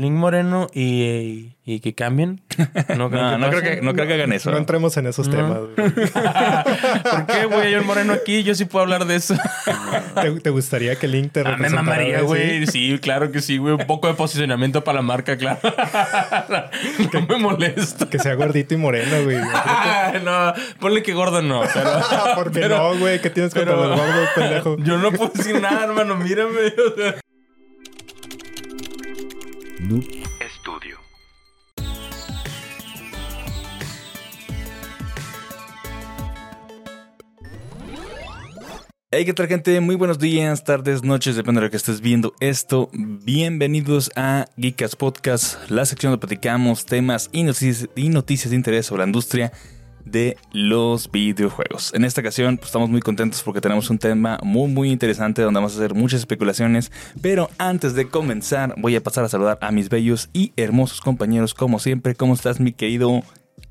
Link Moreno y, y que cambien. No, creo, que no, creo, que, no creo que hagan eso. No entremos en esos temas. Güey. ¿Por qué, güey? Yo el Moreno aquí, yo sí puedo hablar de eso. ¿Te, gustaría que Link te ah, me mamaría, güey. ¿sí? claro que sí, güey. Un poco de posicionamiento para la marca, claro. no me molesta. Que sea gordito y moreno, güey. no, ponle que gordo no. Pero, ¿Por qué no, güey? ¿Qué tienes contra los gordos, pendejo? Yo no puedo decir nada, hermano. Mírame. Estudio. Hey, ¿qué tal gente? Muy buenos días, tardes, noches, depende de lo que estés viendo esto. Bienvenidos a Geekas Podcast, la sección donde platicamos temas y noticias, y noticias de interés sobre la industria de los videojuegos. En esta ocasión pues, estamos muy contentos porque tenemos un tema muy muy interesante donde vamos a hacer muchas especulaciones, pero antes de comenzar voy a pasar a saludar a mis bellos y hermosos compañeros como siempre. ¿Cómo estás mi querido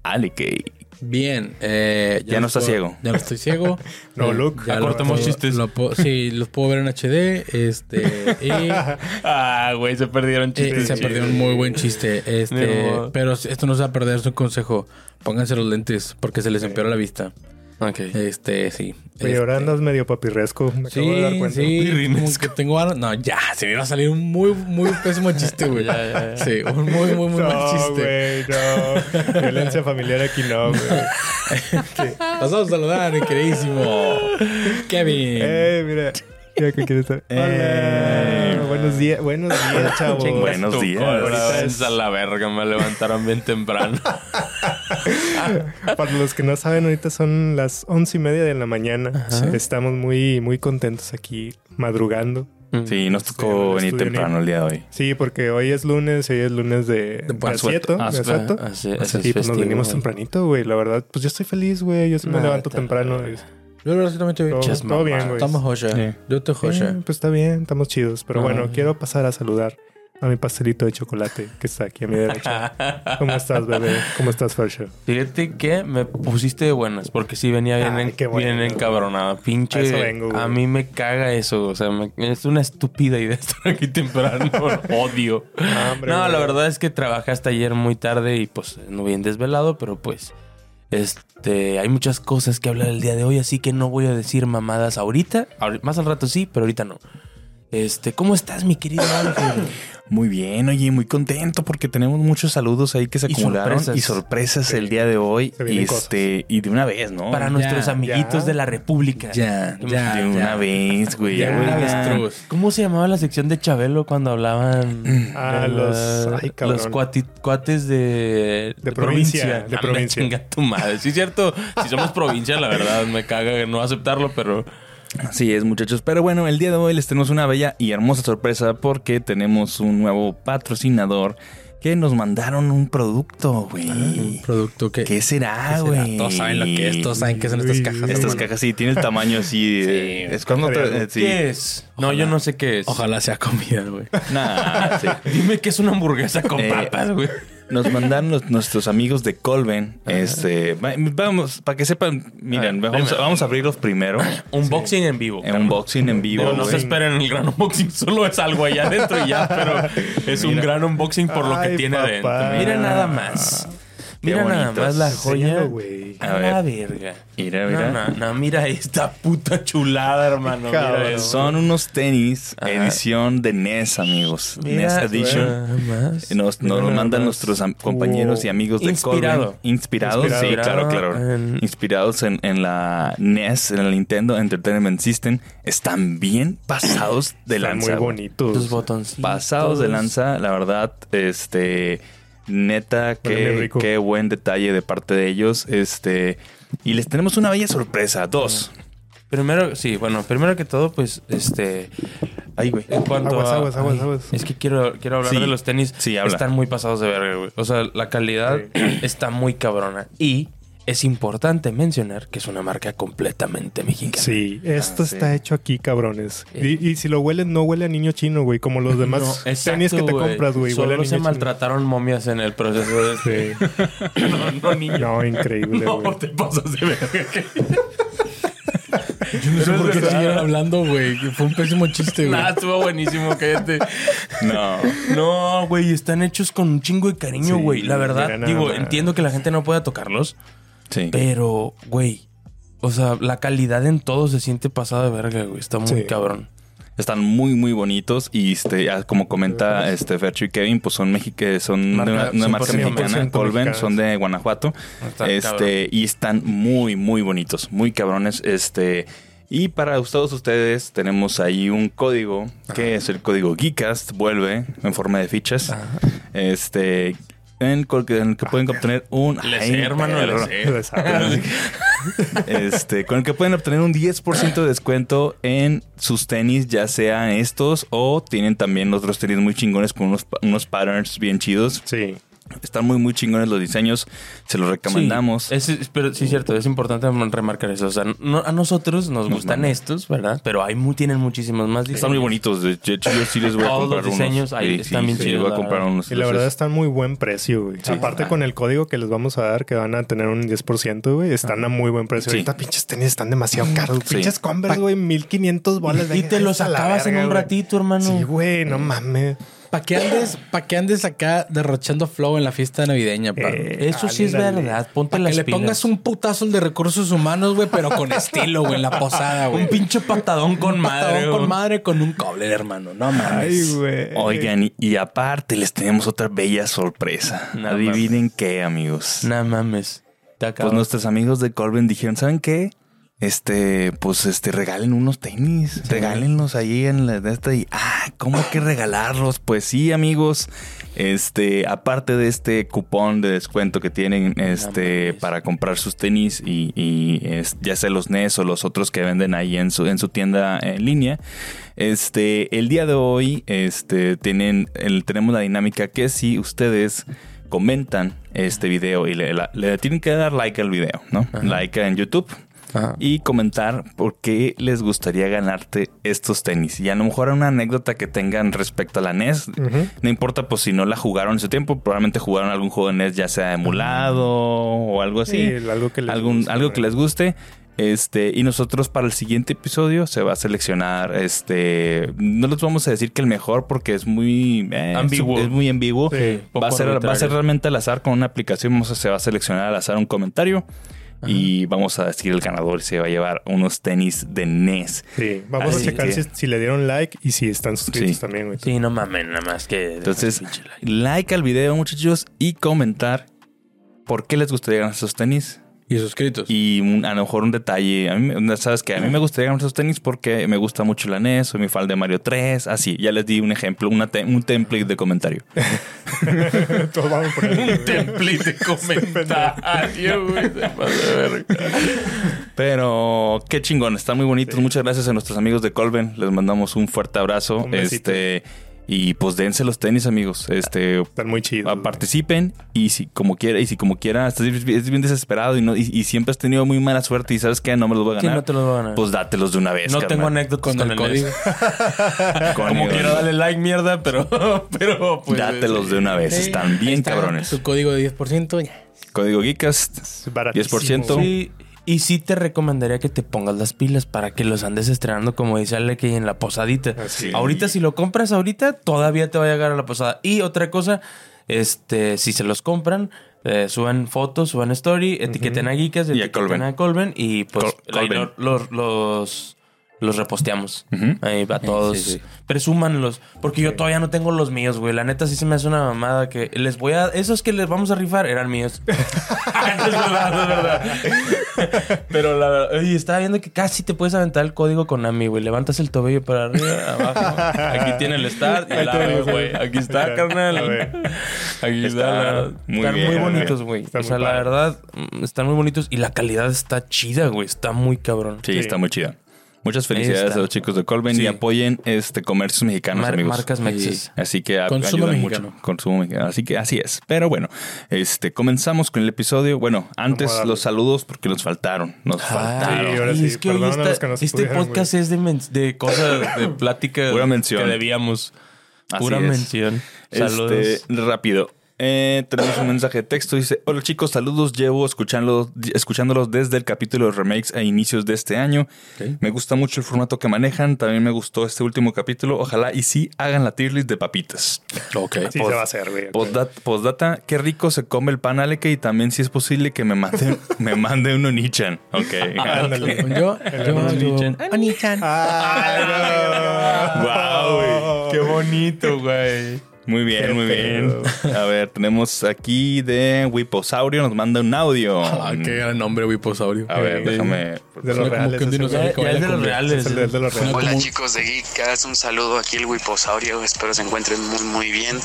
Alekei? Bien, eh, ya, no estás ciego. Ya no estoy ciego. no, look. Ya cortamos chistes. sí, los puedo ver en HD. Este. Y, ah, güey, se perdieron chistes. se perdió un muy buen chiste. Este. pero esto no se va a perder, es un consejo. Pónganse los lentes porque se les empeora la vista. Ok. Este, sí. Ahora este, andas medio papirresco. Me sí, de dar cuenta. Sí, como que tengo... No, ya, se me iba a salir un muy, muy pésimo chiste, güey. Sí, un muy, muy, muy mal chiste. güey, no. Violencia familiar aquí no, güey. Pasamos a saludar, mi queridísimo Kevin. Eh, mira. ¿Qué quieres saber? Eh, buenos días, buenos días, chavos. buenos días. Es a la verga, me levantaron bien temprano. Para los que no saben, ahorita son las once y media de la mañana. Estamos muy, muy contentos aquí madrugando. Mm. Sí, nos tocó venir temprano el día de hoy. Sí, porque hoy es lunes, hoy es lunes de, de, asieto, ah, exacto. Así, así, pues nos venimos tempranito, güey. La verdad, pues yo estoy feliz, güey. Yo sí me levanto temprano. Yo también bien. Todo, todo bien, güey. Estamos joya. Yo te joya. pues está bien, estamos chidos. Pero bueno, ah. quiero pasar a saludar a mi pastelito de chocolate que está aquí a mi derecha. ¿Cómo estás, bebé? ¿Cómo estás, Fersha? Fíjate que me pusiste de buenas porque sí venía bien, bien encabronada. Pinche. A, mí me caga eso. O sea, es una estúpida idea estar aquí temprano. Odio. no, la verdad es que trabajé hasta ayer muy tarde y pues no bien desvelado, pero pues. Este, hay muchas cosas que hablar el día de hoy, así que no voy a decir mamadas ahorita. Más al rato sí, pero ahorita no. Este, ¿cómo estás, mi querido Ángel? Muy bien, oye, muy contento porque tenemos muchos saludos ahí que se acumularon y sorpresas el día de hoy. Y este, y de una vez, ¿no? Para nuestros amiguitos de la República. Ya, ya. De una vez, güey. Ya, ¿Cómo se llamaba la sección de Chabelo cuando hablaban ah, los, los cuates de, de, provincia? De provincia. Chinga tu madre. Sí, es cierto. Si somos provincia, la verdad, me caga no aceptarlo, pero. Así es, muchachos. Pero bueno, el día de hoy les tenemos una bella y hermosa sorpresa porque tenemos un nuevo patrocinador que nos mandaron un producto, güey. un producto que. ¿Qué será, güey? Todos saben lo que es, todos saben qué son estas cajas. Estas cajas sí, tiene el tamaño así. sí, es cuando te, ¿Qué es? no, yo no sé qué es. Ojalá sea comida, güey. Nah, Dime que es una hamburguesa con eh, papas, güey. Nos mandaron nuestros amigos de Colven. Este, vamos, para que sepan, miren, vamos, a abrirlos primero. Unboxing en vivo. Un unboxing en vivo. No, se esperen el gran unboxing, solo es algo allá adentro y ya, pero es un gran unboxing por lo que tiene adentro. Mira nada más. Mira nada más la joya. A, ver. la verga. Mira, mira. No, no, mira esta puta chulada, hermano. Mira Son unos tenis edición de NES, amigos. NES Edition. Nos, nos mandan nuestros compañeros y amigos de Inspirado. Inspirados, sí, claro, claro. Inspirados en, en, la NES, en el Nintendo Entertainment System. Están bien pasados de lanza. Muy bonitos. Tus botones. Pasados de lanza, la verdad, este Neta, qué, qué buen detalle de parte de ellos. Este. Y les tenemos una bella sorpresa. Dos. Primero, sí, bueno, primero que todo, pues, este. Ay, güey. En cuanto aguas, a. Aguas, aguas, Es que quiero, quiero hablar de los tenis. Sí, habla. Están muy pasados de verga, güey. O sea, la calidad está muy cabrona. Y es importante mencionar que es una marca completamente mexicana. Sí, esto ah, está hecho aquí, cabrones. Y, si lo huelen, no huele a niño chino, güey, como los demás tenis que te compras, güey. Solo se maltrataron momias en el proceso de este. no, no, niño. No, increíble, No, te pasas de ver. Yo no sé por qué siguieron hablando, güey. Fue un pésimo chiste, güey. Nah, estuvo buenísimo, cállate. No. No, güey, están hechos con un chingo de cariño, güey. la verdad, digo, entiendo que la gente no pueda tocarlos. Sí. Pero, güey, o sea, la calidad en todo se siente pasada de verga, güey. Está muy cabrón. Están muy, muy bonitos. Y este, como comenta este Fercho y Kevin, pues son son de una, marca mexicana, Colben, son de Guanajuato. este, y están muy, muy bonitos, muy cabrones. Este. Y para todos ustedes tenemos ahí un código que es el código Geekast, vuelve en forma de fichas. Este en, el que pueden obtener un. hermano, este, con el que pueden obtener un 10% de descuento en sus tenis, ya sea estos o tienen también otros tenis muy chingones con unos, unos patterns bien chidos. Sí. Están muy, muy chingones los diseños. Se los recomendamos. Sí, es, pero sí, es cierto. Es importante remarcar eso. O sea, a nosotros nos gustan estos, ¿verdad? Pero hay muy, tienen muchísimos más diseños. Están muy bonitos. De hecho, yo sí les voy a comprar los diseños ahí están bien chidos. voy a comprar unos. Y la verdad están muy buen precio, güey. Aparte con el código que les vamos a dar, que van a tener un 10%, güey, están a muy buen precio. Ahorita pinches tenis están demasiado caros. Pinches Converse, güey, 1500 bolas. Y te los acabas en un ratito, hermano. Sí, güey, no mames. ¿Para qué andes, pa qué andes acá derrochando flow en la fiesta navideña, eh, Eso sí es verdad. Ponte pa que le pongas un putazo de recursos humanos, güey, pero con estilo, güey, en la posada, güey. Un pinche patadón con madre. con madre con un coble, hermano. No mames. güey. Oigan, y, aparte les tenemos otra bella sorpresa. Adivinen qué, amigos. No mames. Pues nuestros amigos de Colvin dijeron, ¿saben qué? Este, pues, este, regalen unos tenis, regálenlos ahí en la de esta y, ah, ¿cómo que regalarlos? Pues sí, amigos, este, aparte de este cupón de descuento que tienen, este, para comprar sus tenis y, y ya sea los NES o los otros que venden ahí en su, en su tienda en línea, este, el día de hoy, este, tienen, el, tenemos la dinámica que si ustedes comentan este video y le, le tienen que dar like al video, ¿no? Like en YouTube y comentar por qué les gustaría ganarte estos tenis. Y a lo mejor una anécdota que tengan respecto a la NES. No importa, pues si no la jugaron en su tiempo, probablemente jugaron algún juego de NES, ya sea emulado o algo así. algo que les Algún, guste. Algo que les guste. Este, y nosotros para el siguiente episodio se va a seleccionar, este, no les vamos a decir que el mejor porque es muy eh, ambiguo. Es muy ambiguo. va, a ser, va a ser realmente al azar con una aplicación, se va a seleccionar al azar un comentario y vamos a decir el ganador se va a llevar unos tenis de NES. Sí, vamos a checar si, le dieron like y si están suscritos también, güey. Sí, no mames, nada más que. Entonces, like. al video, muchachos, y comentar por qué les gustaría ganar esos tenis. Y suscritos. Y a lo mejor un detalle. A mí, sabes que a mí me gustaría ganar esos tenis porque me gusta mucho la NES, soy mi fan de Mario 3. Así, ya les di un ejemplo, una un template de comentario. un template de comentario, Pero qué chingón, están muy bonitos. Muchas gracias a nuestros amigos de Colben. Les mandamos un fuerte abrazo. este y pues dense los tenis, amigos. Este, Están muy chidos. Participen y si como quiera, y si como quiera, estás bien desesperado y, no, y, siempre has tenido muy mala suerte y sabes que no me los voy a ganar. no te los voy a ganar. Pues dátelos de una vez. No tengo anécdotas con, el, código. como quiera, dale like, mierda, pero, pero pues, Dátelos de una vez. Están bien cabrones. Su código de 10%. Código Geekast. 10%. Sí. Y sí te recomendaría que te pongas las pilas para que los andes estrenando, como dice que en la posadita. Ahorita, si lo compras ahorita, todavía te va a llegar a la posada. Y otra cosa, este, si se los compran, eh, suban fotos, suban story, etiqueten a Geekas, etiqueten a Colben. y pues los, los los reposteamos. Ahí va todos. Presúmanlos. Porque yo todavía no tengo los míos, güey. La neta sí se me hace una mamada que les voy a. Esos que les vamos a rifar eran míos. es verdad, es verdad. Pero la verdad. Oye, estaba viendo que casi te puedes aventar el código con Ami, güey. Levantas el tobillo para arriba, abajo. Aquí tiene el start y el aro, güey. Aquí está, carnal. Aquí está. Muy están muy bonitos, güey. O sea, la verdad, mm, están muy bonitos y la calidad está chida, güey. Está muy cabrón. sí. está muy chida. Muchas felicidades a los chicos de Colben y apoyen este comercios mexicanos, amigos. Marcas mexicanas. Así que consumo mexicano. mucho. Consumo mexicano. Así que así es. Pero bueno, este comenzamos con el episodio. Bueno, antes los saludos porque nos faltaron. Nos faltaron. ahora sí. Es que hoy este podcast es de, de cosas, de plática Pura mención. que debíamos. Pura mención. Saludos. Este, rápido. Eh, tenemos un mensaje de texto. Dice: Hola chicos, saludos. Llevo escuchándolos, escuchándolos desde el capítulo de remakes a inicios de este año. Me gusta mucho el formato que manejan. También me gustó este último capítulo. Ojalá y sí hagan la tier list de papitas. Ok. Sí, se va a hacer, güey. Postdata, qué rico se come el pan Aleke y también si es posible que me mande, me mande un Onichan. Ok. yo, yo, Onichan. Wow, güey. Qué bonito, güey. Muy bien, muy bien. A ver, tenemos aquí de Wiposaurio, nos manda un audio. Ah, qué gran nombre, Wiposaurio. A ver, déjame. De los reales. Es de los reales. Hola chicos de Geekas, un saludo aquí el Wiposaurio. Espero se encuentren muy, muy bien.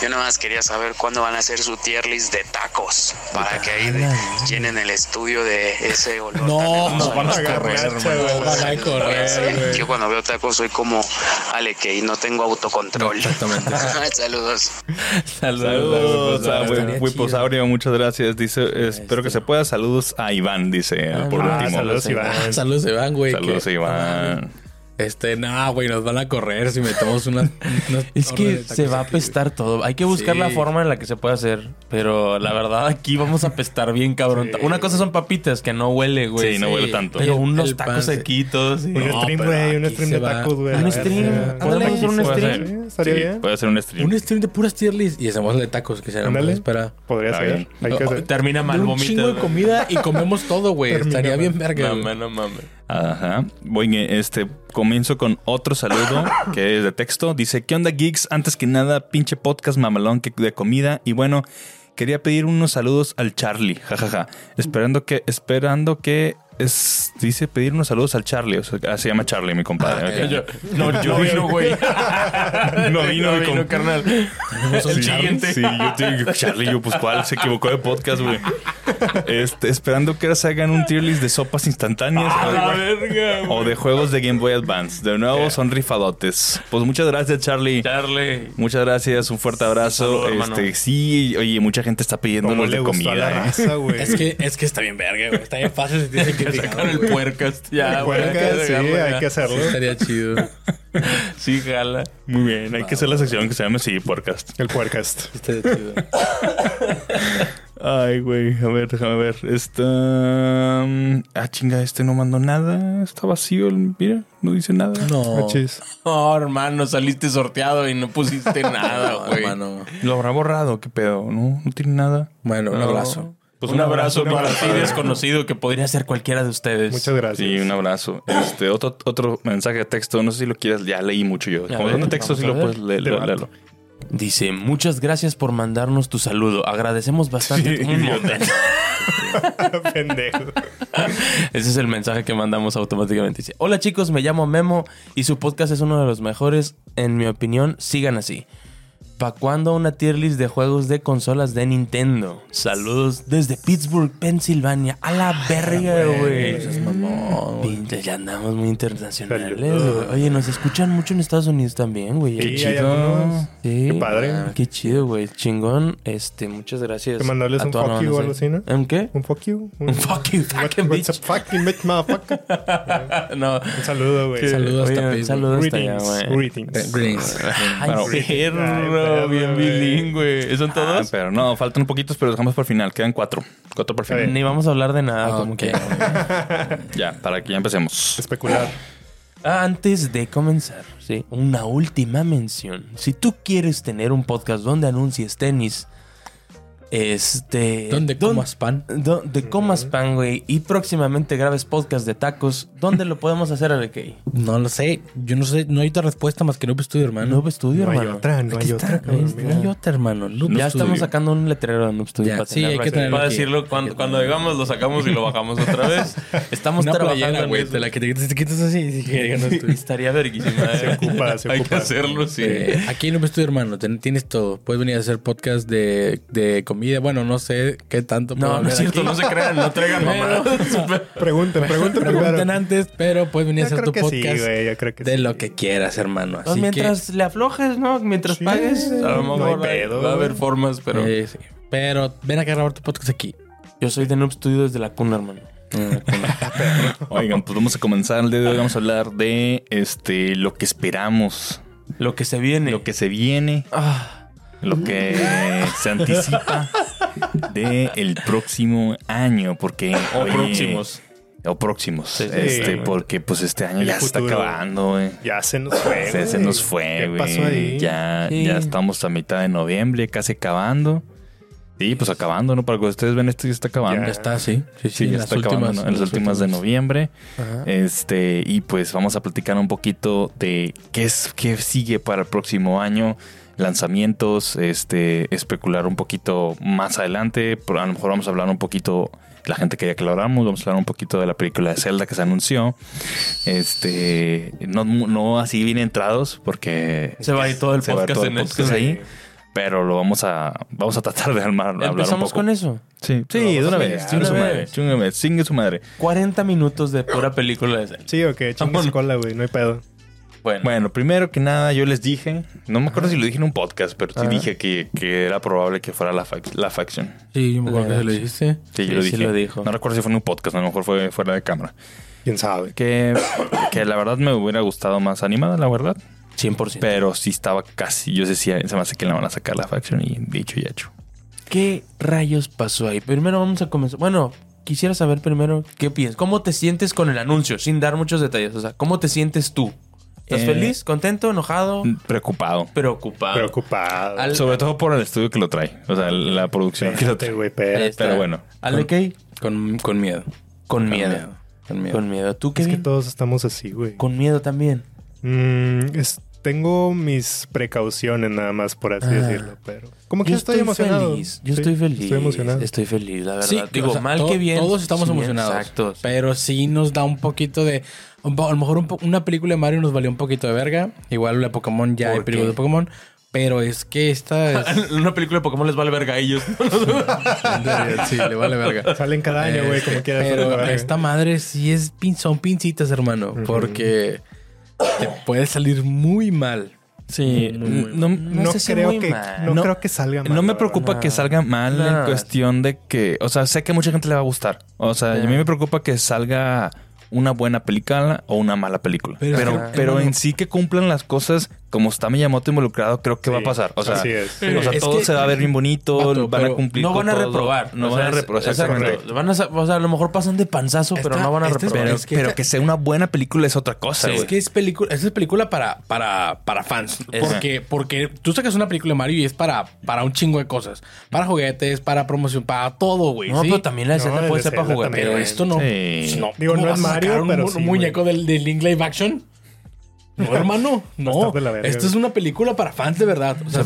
Yo nada más quería saber cuándo van a hacer su tier list de tacos para que ahí llenen el estudio de ese olor. No, no van a correr, van a correr. Yo cuando veo tacos soy como Ale que no tengo autocontrol. Exactamente. Saludos. Saludos, a Wiposaurio, muchas gracias. Dice, espero que se pueda. Saludos a Iván, dice por último. Saludos, Iván. Saludos, Iván, güey. Saludos, Iván. Este, no, güey, nos van a correr si metemos una. es que se va a apestar todo. Hay que buscar la forma en la que se puede hacer. Pero la verdad, aquí vamos a apestar bien, cabrón. Una cosa son papitas que no huele, güey. Sí, no huele tanto. Pero unos tacos sequitos. Un stream, güey. Un stream de tacos, güey. Un stream. ¿Podemos hacer un stream? Estaría bien. Puede ser un stream. Un stream de puras tier list y hacemos de tacos que se. Espera. Podría ser. Hacer. Termina mal Un chingo de comida y comemos todo, güey. Estaría bien verga. No, no mames. Ajá. Voy, este, comienzo con otro saludo que es de texto. Dice, ¿qué onda, geeks? Antes que nada, pinche podcast mamalón de comida. Y bueno, quería pedir unos saludos al Charlie, jajaja. Esperando que, esperando que es, dice pedir unos saludos al Charlie. O sea, ah, se llama Charlie, mi compadre. Ah, yo, no, yo vino, güey. no vino, no vino, carnal. Sí, siguiente. Sí, yo digo, Charlie, yo, pues cuál, se equivocó de podcast, güey. Este, esperando que ahora se hagan un tier list de sopas instantáneas. Ah, la verga, o de juegos de Game Boy Advance. De nuevo, son rifadotes. Pues muchas gracias, Charlie. Charlie. Muchas gracias, un fuerte abrazo. este, sí, oye, mucha gente está pidiendo los de comida. La raza, güey. Es que, es que está bien verga, güey. Está bien fácil si tienes que sacar el puercas. Ya, el puercas, sí, hay que hacerlo. Sí, estaría chido. sí, jala. Muy bien, hay que hacer la sección que se llame sí, podcast. El puercast. Estaría chido. Ay, güey, a ver, déjame ver. Está. Ah, chinga, este no mandó nada. Está vacío, mira, no dice nada. No. Oh, hermano, saliste sorteado y no pusiste nada, güey. hermano. Lo habrá borrado, qué pedo, ¿no? No tiene nada. Bueno, un abrazo. Pues un, abrazo, para ti desconocido que podría ser cualquiera de ustedes. Muchas gracias. Sí, un abrazo. Este, otro, otro mensaje de texto, no sé si lo quieras, ya leí mucho yo. Como son de texto, si lo puedes leer, leerlo. Dice, muchas gracias por mandarnos tu saludo. Agradecemos bastante tu Pendejo. Ese es el mensaje que mandamos automáticamente. Dice, hola chicos, me llamo Memo y su podcast es uno de los mejores. En mi opinión, sigan así. ¿Para cuándo una tier list de juegos de consolas de Nintendo? Saludos desde Pittsburgh, Pensilvania. A la verga, güey. Ya andamos muy internacionales. Oye, nos escuchan mucho en Estados Unidos también, güey. Qué chido. Sí. Qué padre. qué chido, güey. Chingón. Este, muchas gracias. ¿Te mandarles un fuck you o algo así, no? ¿Un qué? Un fuck you. Un, fuck you. Fucking bitch. What's a fucking bitch, motherfucker? no. Un saludo, güey. Saludos hasta Un saludo hasta allá, güey. Greetings. Greetings. Ay, perro bien bilingüe. ¿Son todos? Ah, pero no, faltan poquitos, pero dejamos por el final. Quedan cuatro. Cuatro por final. Ni vamos a hablar de nada, como que. ya, para que ya empecemos. Especular. Antes de comenzar, sí, una última mención. Si tú quieres tener un podcast donde anuncies tenis, este. ¿Dónde comas pan? Donde comas pan, güey. Y próximamente grabes podcast de tacos. ¿Dónde lo podemos hacer, Alekei? No lo sé. Yo no sé. No hay otra respuesta más que Noob Studio, hermano. Noob Studio, No hermano. hay otra, no hay otra. cabrón, No hay otra, hermano. Noob ya Studio. estamos sacando un letrero de Noob Studio. Ya, para sí, hay que tenerlo Para aquí. decirlo, cuando, cuando digamos lo sacamos y lo bajamos otra vez. Estamos Una trabajando güey. De la que te quitas, te quitas así. que. Estaría verguísima. Se eh. ocupa, se Hay que ocupa. hacerlo, sí. Eh, aquí en Noob Studio, hermano, ten- tienes todo. Puedes venir a hacer podcast de, de comida. Bueno, no sé qué tanto. No, no es cierto, aquí. no se crean, no traigan mamadas. Pregunten, pregunten Pregunten primero. antes, pero puedes venir a Yo hacer creo tu que sí, podcast güey. Yo creo que de sí. lo que quieras, hermano. Así Pues mientras le aflojes, ¿no? Mientras Sí, pagues, a lo no mejor hay hay- pedo, va a haber formas, pero sí. Pero ven a grabar tu podcast aquí. yo soy de Noob Studio desde la cuna, hermano. Oigan, pues vamos a comenzar el día de hoy. Vamos a hablar de este lo que esperamos, Lo que se viene. lo que se viene, Ah, lo que se anticipa del el próximo año, porque... O próximos. O próximos. este, porque pues este año ya se está acabando, güey. Ya se nos fue. Se, nos fue, güey. pasó ahí? Ya, ya estamos a mitad de noviembre, casi acabando. Sí, pues acabando, ¿no? Para que ustedes ven esto ya está acabando. Ya está, sí. Sí, sí, ya está acabando en las, últimas, de noviembre. Este, y pues vamos a platicar un poquito de qué es, qué sigue para el próximo año lanzamientos, este, especular un poquito más adelante. A lo mejor vamos a hablar un poquito, la gente quería que lo habláramos, vamos a hablar un poquito de la película de Zelda que se anunció. Este, no, no así bien entrados, porque se va a ir todo el podcast, en el ahí. Pero lo vamos a, vamos a tratar de armar, hablar un poco. con eso? Sí, sí, de una vez. Vez. Una vez. Singue su madre. 40 minutos de pura película de Zelda. Sí, ok. Chingue su cola, güey. No hay pedo. Bueno. primero que nada, yo les dije, no me acuerdo si lo dije en un podcast, pero sí dije que, era probable que fuera la, la facción. Sí, yo me acuerdo que lo dijiste. Sí, yo lo dije. lo dijo. No recuerdo si fue en un podcast, a lo mejor fue fuera de cámara. Quién sabe. Que, que la verdad me hubiera gustado más animada, la verdad. 100%. Pero sí estaba casi, yo decía, se me hace que la van a sacar la facción y dicho y hecho. ¿Qué rayos pasó ahí? Primero vamos a comenzar. Bueno, quisiera saber primero qué piensas. ¿Cómo te sientes con el anuncio? Sin dar muchos detalles. O sea, ¿cómo te sientes tú? ¿Estás eh, feliz, contento, enojado? Preocupado. Preocupado. Preocupado. Sobre todo por el estudio que lo trae. O sea, la producción que lo trae. pero, bueno. ¿Ale qué? Con, con miedo. Con, miedo. Con miedo. Con miedo. ¿Tú qué? Es que todos estamos así, güey. Con miedo también. Mm, tengo mis precauciones nada más, por así ah. decirlo, pero... Como que yo estoy, emocionado. Feliz. Yo estoy feliz. Estoy emocionado. Estoy feliz, la verdad. Digo, mal que bien. Todos estamos emocionados. Exacto. Pero sí nos da un poquito de a lo mejor una película de Mario nos valió un poquito de verga. Igual la de Pokémon ya hay películas de Pokémon. Pero es que esta es... una película de Pokémon les vale verga a ellos. sí, le vale verga. Salen cada año, güey, como quieras. Pero esta madre sí es pin son pincitas, hermano. Porque te puede salir muy mal. Sí, no, no, creo que no, creo que salga mal. No me preocupa que salga mal en cuestión de que, o sea, sé que mucha gente le va a gustar. O sea, a mí me preocupa que salga una buena película o una mala película. Pero, pero, en sí que cumplan las cosas como está Miyamoto involucrado, creo que va a pasar. O sea, O sea todo se va a ver bien bonito, van a cumplir. No van a reprobar. No van a reprobar. Exactamente. Van a, o sea, a lo mejor pasan de panzazo, pero no van a reprobar. Pero, que, sea una buena película es otra cosa. Es que es película, es película para, para, para fans. Porque, porque tú sacas una película de Mario y es para, para un chingo de cosas. Para juguetes, para promoción, para todo, güey. No, pero también la escena puede ser para juguetes. Pero esto no. Digo, no es Mario, pero un muñeco del Link Live Action. No, hermano, no. Esto es una película para fans de verdad. O sea,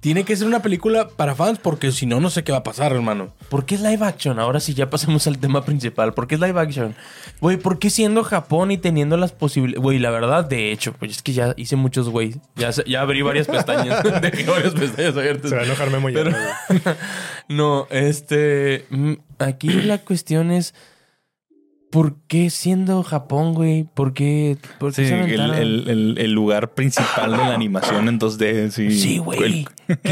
tiene que ser una película para fans porque si no, no sé qué va a pasar, hermano. ¿Por qué es live action? Ahora sí, ya pasemos al tema principal. ¿Por qué es live action? Güey, ¿por qué siendo Japón y teniendo las posibilidades? Güey, la verdad, de hecho, pues es que ya hice muchos, güey. Ya, ya abrí varias pestañas. Dejé varias pestañas abiertas. Se va a enojarme muy Pero... no, este... Mm, aquí la cuestión es... ¿Por qué siendo Japón, güey? ¿Por qué? Por qué sí, el, lugar principal de la animación en 2D. Sí, güey.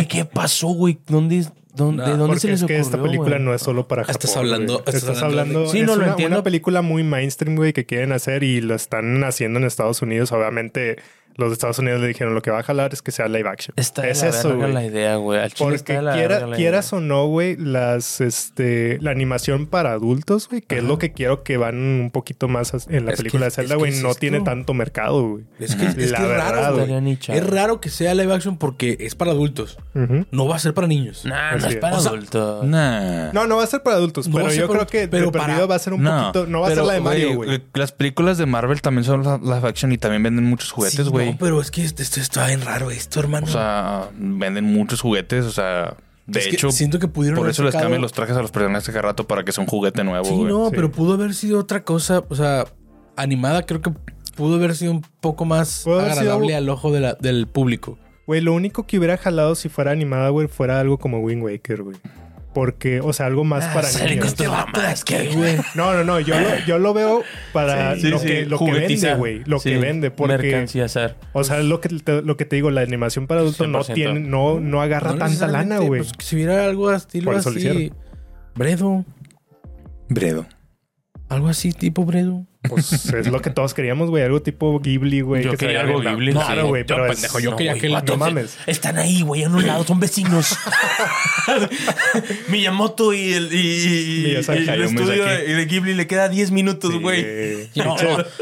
¿Qué, pasó, güey? ¿Dónde, dónde, ¿De dónde se les ocurrió? Es que esta película no es solo para Japón. Estás hablando. Estás, hablando. sí, no, es una película muy mainstream, güey, que quieren hacer y lo están haciendo en Estados Unidos. Obviamente los de Estados Unidos le dijeron lo que va a jalar es que sea live action. Está es eso, la idea, güey. Porque quieras o no, güey, las este la animación para adultos, güey, que es lo que quiero que van un poquito más en la película de Zelda, güey, no tiene tanto mercado, güey. Es que, es, raro, es raro que sea live action porque es para adultos. No va a ser para niños. Nah, no es para adultos. No, no va a ser para adultos, pero yo creo que pero perdido va a ser un poquito, no va a ser la de Mario, güey. Las películas de Marvel también son live action y también venden muchos juguetes, güey. No, pero es que esto, está bien raro esto, hermano. O sea, venden muchos juguetes, o sea... De hecho, siento que pudieron por eso les cambian los trajes a los personajes cada rato para que sea un juguete nuevo. Sí, no, pero pudo haber sido otra cosa. O sea, animada creo que pudo haber sido un poco más agradable al ojo del público. Güey, lo único que hubiera jalado si fuera animada, güey, fuera algo como Wind Waker, güey porque, o sea, algo más ah, para niños. güey. No, no, no, yo lo, yo lo veo para lo, que, lo que vende, güey. Lo que vende, porque... O sea, lo que, te, lo que te digo, la animación para adultos no tiene, no, no agarra tanta lana, güey. Pues si hubiera algo estilo así... Bredo. Bredo. Algo así, tipo Bredo. Pues es lo que todos queríamos, güey. Algo tipo Ghibli, güey. Yo quería algo Ghibli. No, claro, güey. pero pendejo, yo quería que la... No mames. Están ahí, güey, en un lado. Son vecinos. Miyamoto y el, y, y, y el estudio de Ghibli le queda 10 minutos, güey. No,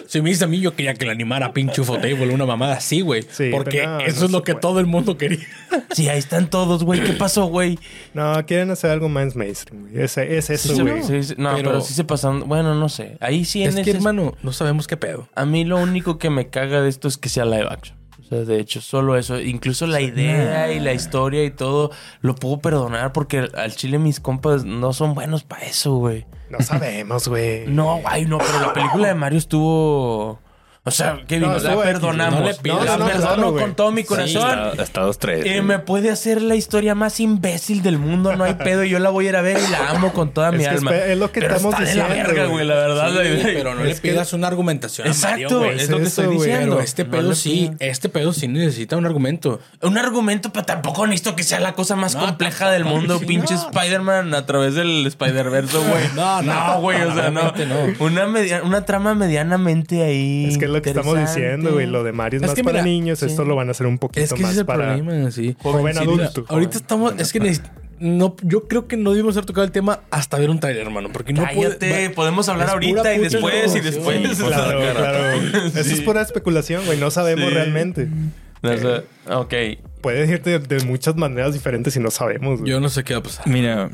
si me dice a mí, yo quería que la animara pinche Ufotable, una mamada así, güey. porque eso es lo que todo el mundo quería. sí, ahí están todos, güey. ¿Qué pasó, güey? No, quieren hacer algo más mainstream, güey. Es, es eso, güey. no, pero, sí se pasan. Bueno, no sé. Ahí sí en Es no sabemos qué pedo. A mí lo único que me caga de esto es que sea live action. O sea, de hecho, solo eso. Incluso la idea y la historia y todo lo puedo perdonar porque al chile mis compas no son buenos para eso, güey. No sabemos, güey. No, güey, no, pero la película de Mario estuvo o sea, ¿qué no, la perdonamos. No le pido, la perdono con todo mi corazón. Sí, hasta, dos, tres. Y me puede hacer la historia más imbécil del mundo, no hay pedo. Yo la voy a ir a ver y la amo con toda mi alma. Es lo que estamos está diciendo. De la verga, güey, la verdad. pero no le pidas una argumentación. Exacto, Mario, es, lo que estoy diciendo. este pedo sí, este pedo sí necesita un argumento. Un argumento, pero tampoco necesito que sea la cosa más compleja del mundo. Pinche Spider-Man a través del Spider-Verse, güey. No, no, güey, o sea, no. Una, una trama medianamente ahí. Es que lo que estamos diciendo, güey. Lo de Mario es, más para niños. Esto lo van a hacer un poquito es que más es el para problema, sí. joven adulto. ahorita estamos... Es que no, yo creo que no debimos haber tocado el tema hasta ver un trailer, hermano. Porque no Cállate, podemos hablar ahorita y después y después. claro, claro. Eso es pura especulación, güey. No sabemos realmente. ok. Puede irte de, muchas maneras diferentes y no sabemos. Yo no sé qué va a pasar. Mira,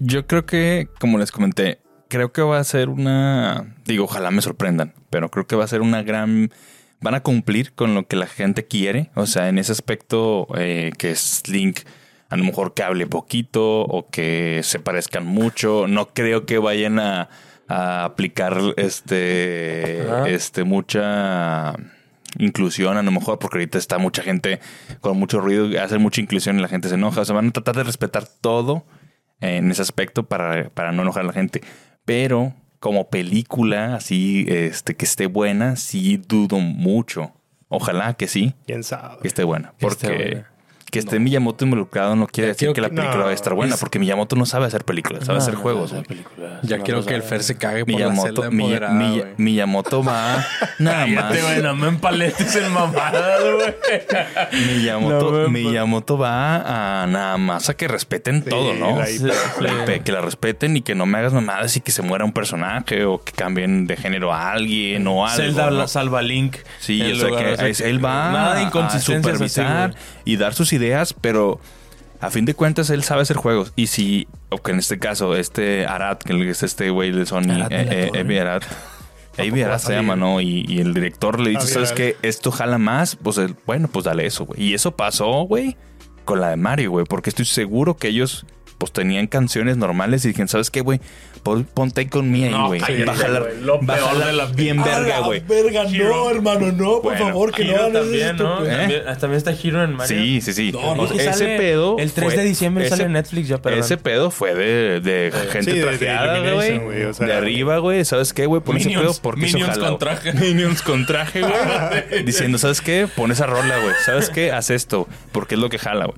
yo creo que, como les comenté, creo que va a ser una. Digo, ojalá me sorprendan, pero creo que va a ser una gran. Van a cumplir con lo que la gente quiere. O sea, en ese aspecto eh, que es Link, a lo mejor que hable poquito o que se parezcan mucho. No creo que vayan a, aplicar este, este mucha inclusión a lo mejor porque ahorita está mucha gente con mucho ruido, hacer mucha inclusión y la gente se enoja. O sea, van a tratar de respetar todo en ese aspecto para, para no enojar a la gente. Pero como película, así, este, que esté buena, sí dudo mucho. Ojalá que sí. ¿Quién sabe? Que esté buena. Porque que esté Miyamoto involucrado no quiere decir que, la película va a estar buena, porque Miyamoto no sabe hacer películas, sabe hacer juegos. ya quiero que el Fer se cague por Miyamoto, la Miyamoto va nada más. no me empaletes en mamada, güey. Miyamoto, Miyamoto va a nada más a que respeten todo, ¿no? que la respeten y que no me hagas mamadas y que se muera un personaje o que cambien de género a alguien o algo. Zelda salva Link. Sí, o sea que él va a supervisar y dar sus ideas pero a fin de cuentas él sabe hacer juegos. Y si, o que en este caso, este Arad, que es este güey de Sony, eh, eh, Arad, Arad, se llama, ¿no? Y, el director le dice, ¿sabes qué? Esto jala más. Pues bueno, pues dale eso, güey. Y eso pasó, güey, con la de Mario, güey. Porque estoy seguro que ellos, pues tenían canciones normales y dijeron, ¿sabes qué, güey? ponte ahí con mí ahí, güey. No, bájala, bájala la bien verga, güey. verga, no, hermano, no, por favor, que no hagan también, ¿no? ¿Eh? También, está Hiro en Mario. Sí, sí, sí. No, ese pedo. El 3 de diciembre sale en Netflix ya, perdón. Ese pedo fue de, de gente sí, trajeada, güey. De, arriba, güey. ¿Sabes qué, güey? Pon ese pedo porque Minions con traje. Minions con traje, güey. Diciendo, ¿sabes qué? Pon esa rola, güey. ¿Sabes qué? Haz esto. Porque es lo que jala, güey.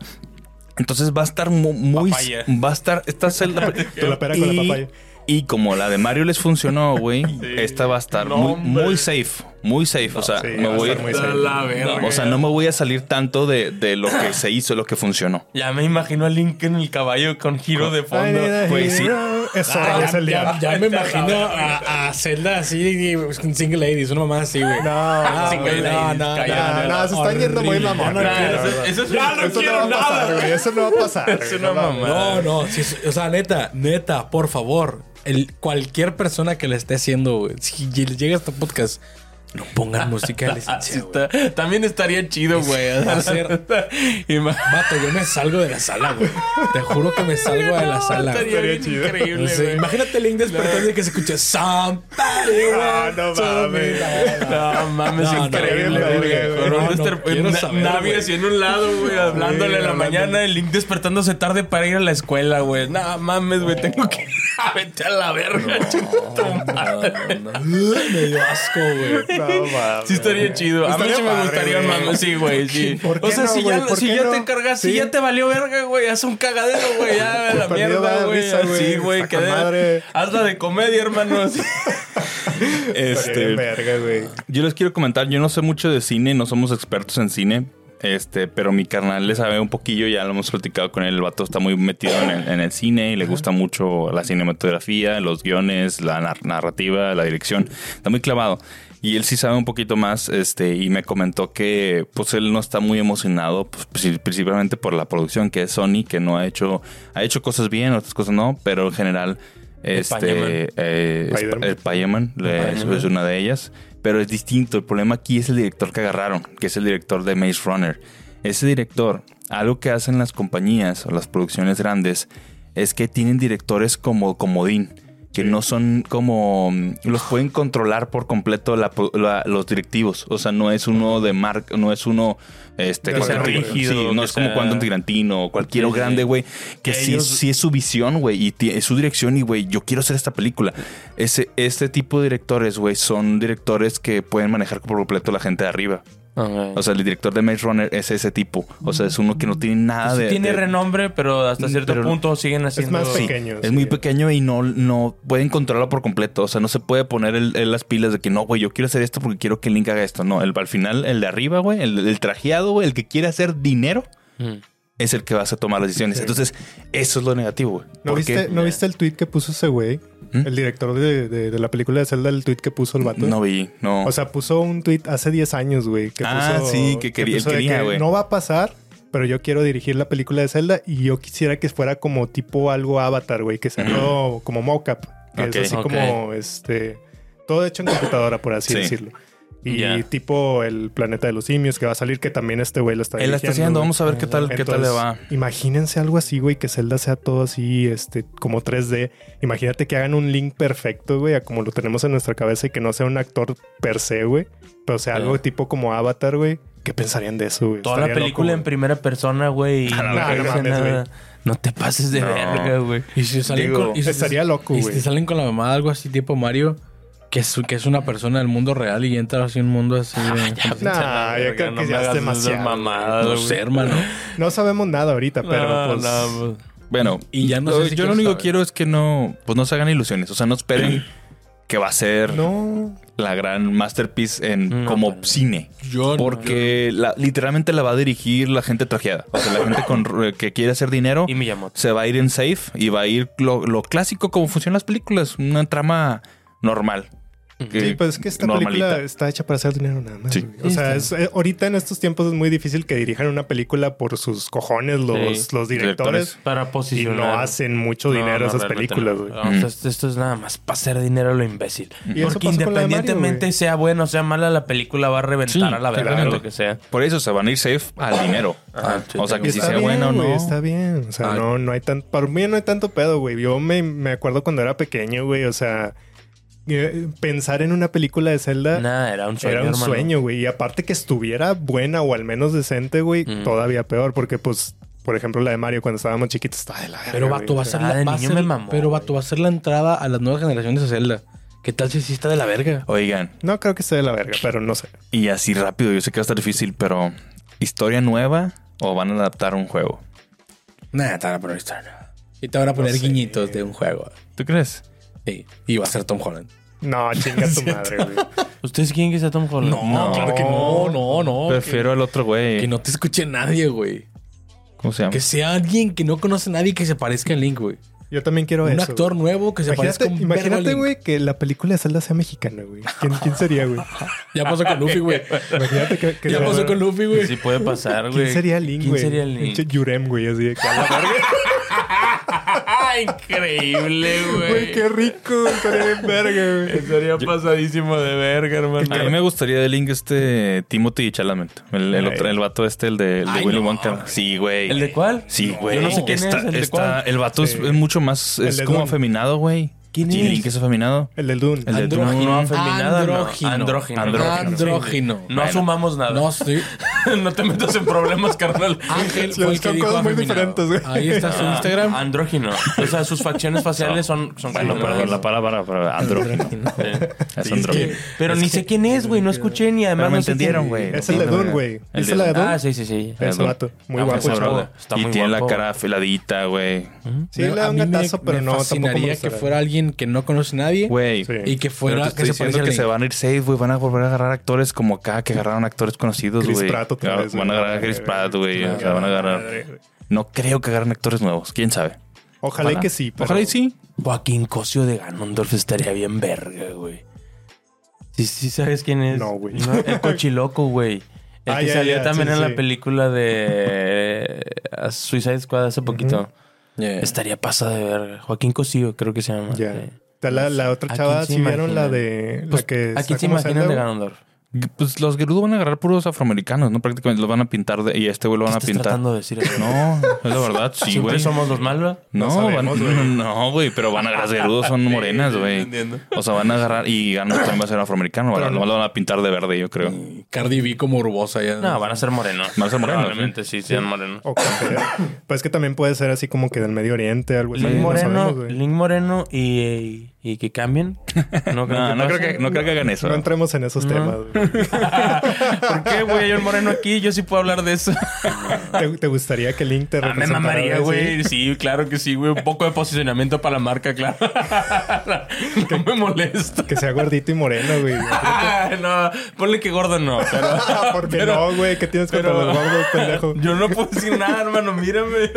Entonces va a estar muy. Va a estar. Esta celda. Tú la pera con la papaya. Y como la de Mario les funcionó, güey, esta va a estar muy, muy safe muy safe. o sea, me voy o sea, no me voy a salir tanto de, de, lo que se hizo, lo que funcionó. Ya me imagino a Link en el caballo con giro de fondo. Pues sí. Eso es el ya, ya, me imagino a, a Zelda así, single ladies, una mamá así, güey. No, ah, no, no, no, se están yendo muy mamón. No, eso, eso, ya no quiero nada. Eso no va a pasar. Es una mamá. No, no, o sea, neta, neta, por favor, el, cualquier persona que le esté haciendo, si llega a este podcast no pongan música de licencia. también estaría chido, güey. Hacer... Vato, yo me salgo de la sala, güey. Te juro que me salgo de la sala. Estaría, chido. Increíble, imagínate el link despertando y que se escuche Somebody No, no mames. No mames, increíble, güey. Navi así en un lado, güey, hablándole a la mañana. El link despertándose tarde para ir a la escuela, güey. No mames, güey, tengo que vete a la verga, Me dio asco, güey. Sí estaría chido. a mí sí me gustaría un Sí, güey, sí. O sea, si ya, si ya te encargas, si ya te valió verga, güey, haz un cagadero, güey. Ya, la mierda, güey. Sí, güey. Hazla de comedia, hermano. este, verga, güey. Yo les quiero comentar, yo no sé mucho de cine, no somos expertos en cine. Este, pero mi carnal le sabe un poquillo, ya lo hemos platicado con él. El vato está muy metido en el, cine y le gusta mucho la cinematografía, los guiones, la narrativa, la dirección. Está muy clavado. Y él sí sabe un poquito más, este, y me comentó que pues él no está muy emocionado, pues, principalmente por la producción, que es Sony, que no ha hecho, ha hecho cosas bien, otras cosas no, pero en general, este, eh, Spider-Man es una de ellas pero es distinto. El problema aquí es el director que agarraron, que es el director de Maze Runner. Ese director, algo que hacen las compañías o las producciones grandes, es que tienen directores como comodín que no son como los pueden controlar por completo los directivos. O sea no es uno de marca no es uno este rígido no es como cuando Tirantino o cualquier grande güey que sí, sí, es su visión güey y es su dirección y güey yo quiero hacer esta película. Ese este tipo de directores güey son directores que pueden manejar por completo la gente de arriba o sea, el director de Maze Runner es ese tipo. O sea, es uno que no tiene nada pues de. Tiene renombre, pero hasta cierto punto siguen haciendo. Es más pequeño. es muy pequeño y no, no pueden controlarlo por completo. O sea, no se puede poner el, las pilas de que no, güey, yo quiero hacer esto porque quiero que el Link haga esto. No, el, al final, el de arriba, güey, el, trajeado, güey, el que quiere hacer dinero. Es el que vas a tomar las decisiones. Entonces, eso es lo negativo, güey. ¿No, viste, ¿No viste el tweet que puso ese güey? ¿Mm? El director de, la película de Zelda, el tweet que puso el vato. No vi, no. O sea, puso un tweet hace 10 años, güey. ah, sí, que quería, güey. No va a pasar, pero yo quiero dirigir la película de Zelda y yo quisiera que fuera como tipo algo avatar, güey, que sea como mocap. Que es así como este. Todo hecho en computadora, por así decirlo. Y tipo el planeta de los simios que va a salir, que también este güey lo está Él está haciendo, vamos a ver qué tal, qué tal le va. Imagínense algo así, güey, que Zelda sea todo así, este, como 3D. Imagínate que hagan un link perfecto, güey, a como lo tenemos en nuestra cabeza y que no sea un actor per se, güey. Pero sea algo tipo como Avatar, güey. ¿Qué pensarían de eso, güey? Toda la película en primera persona, güey. no, te pases de verga, güey. Y si salen con, estaría loco, güey. Y si salen con la mamá algo así tipo Mario que es, que es una persona del mundo real y entra así en un mundo así de... nah, ya creo que ya es demasiado. Mamada, no sé, hermano. No sabemos nada ahorita, pero pues... pues... Bueno, y ya no sé si yo lo único que quiero es que no, pues no se hagan ilusiones. O sea, no esperen que va a ser la gran masterpiece en como cine. Yo porque literalmente la va a dirigir la gente trajeada. O sea, la gente con, que quiere hacer dinero y se va a ir en safe y va a ir lo, lo clásico como funcionan las películas. Una trama normal. Sí, pues es que esta película está hecha para hacer dinero nada más. O sea, eh, ahorita en estos tiempos es muy difícil que dirijan una película por sus cojones los, los directores, Para posicionar. Y no hacen mucho dinero esas películas, esto es nada más para hacer dinero lo imbécil. Porque independientemente sea bueno o sea mala, la película va a reventar a la verdad, lo que sea. Por eso se van a ir safe al dinero. Ah, o sea, que si sea bueno o no. Está bien. O sea, no, no hay tanto... Para mí no hay tanto pedo, güey. Yo me, me acuerdo cuando era pequeño, güey. O sea pensar en una película de Zelda era un sueño. Era un sueño, güey. Y aparte que estuviera buena o al menos decente, güey, mm. todavía peor. Porque, pues, por ejemplo, la de Mario cuando estábamos chiquitos estaba de la Pero vato, va a ser la, va pero vato, va a ser la entrada a las nuevas generaciones de Zelda. ¿Qué tal si sí está de la verga? Oigan. No creo que esté de la verga, pero no sé. Y así rápido, yo sé que va a estar difícil, pero ¿historia nueva o van a adaptar un juego? Nada, te van a poner historia Y te van a poner guiñitos de un juego. ¿Tú crees? Sí. Y va a ser Tom Holland. No, chinga tu madre, güey. ¿Ustedes quieren que sea Tom Holland? No, claro que no, no, no. Prefiero al otro güey. Que no te escuche nadie, güey. ¿Cómo se llama? Que sea alguien que no conoce a nadie que se parezca a Link, güey. Yo también quiero un eso. Un actor nuevo que se parezca a un Imagínate, güey, que la película de Zelda sea mexicana, güey. ¿Quién, ¿Quién, sería, güey? ya pasó con Luffy, güey. Imagínate que, que Ya pasó con Luffy, güey. Sí puede pasar, güey. ¿Quién sería Link, güey? ¿Quién sería Link? Yurem, güey, así de que Increíble, güey. Güey, qué rico. Estaría de verga, güey. Estaría pasadísimo de verga, hermano. A mí me gustaría de Link este Timothy Chalamet. El, el, otro, el vato este, el de, el de Willy Wonka. Sí, güey. ¿El de cuál? Sí, güey. Yo no sé quién es. ¿El de cuál? El vato es, mucho más... Es como afeminado, güey. ¿Quién es? Link es afeminado. El del Dune. El del Dune. No, afeminado. Andrógino. Andrógino. Andrógino. No asumamos nada. No, sí. no te metas en problemas, carnal. Ángel fue el que dijo muy diferentes, güey. Ahí está su Instagram. Andrógino. O sea, sus facciones faciales son... son bueno, perdón, la palabra para andrógino. Es andrógino. Pero ni sé quién es, güey. No escuché ni además no entendieron, güey. Es el de Dune, güey. ¿Es el de Dune? Ah, sí, sí, sí. Ese vato. Muy guapo, chavo. Y tiene la cara afiladita, güey. Sí, le da un gatazo, pero no tampoco me que fuera alguien que no conoce a nadie. Güey. Y que fuera... Que se que se van a ir safe, güey. Van a volver a agarrar actores como acá que agarraron actores conocidos, güey. Chris Pratt otra vez. Van a agarrar a Chris Pratt, güey. O sea, van a agarrar... No creo que agarren actores nuevos. ¿Quién sabe? Ojalá que sí. Ojalá y sí. Joaquín Cosio de Ganondorf estaría bien verga, güey. Sí, sí, ¿sabes quién es? No, güey. el cochiloco, güey. El ah, que salió también en la película de eh, Suicide Squad hace poquito. Estaría pasada de verga. Joaquín Cosío, creo que se llama. La, la, otra chava, si vieron la de... Pues, que ¿A quién se imaginan de Ganondorf? Pues los Gerudo van a agarrar puros afroamericanos, ¿no? Prácticamente los van a pintar de, y a este güey lo van a pintar. tratando de decir eso? No, es la verdad, sí, güey. somos los malos? No, no, güey, pero van a agarrar, los Gerudos son morenas, güey. O sea, van a agarrar y Gano también va a ser afroamericano. No lo van a pintar de verde, yo creo. Cardi B como rubosa ya. No, van a ser morenos. Van a ser morenos. Probablemente sí, sean morenos. pues que también puede ser así como que del Medio Oriente, algo así. Link Moreno, Link Moreno y y que cambien. No creo, que, no creo, que, hagan eso. No entremos en esos temas. ¿Por qué, güey? El moreno aquí, yo sí puedo hablar de eso. ¿Te, gustaría que Link te representara? Ah, me mamaría, güey. Sí, claro que sí, güey. Un poco de posicionamiento para la marca, claro. no me molesta. Que sea gordito y moreno, güey. no, ponle que gordo no. Pero, ¿Por qué no, güey? ¿Qué tienes contra los gordos, pendejo? Yo no puedo decir nada, hermano. Mírame.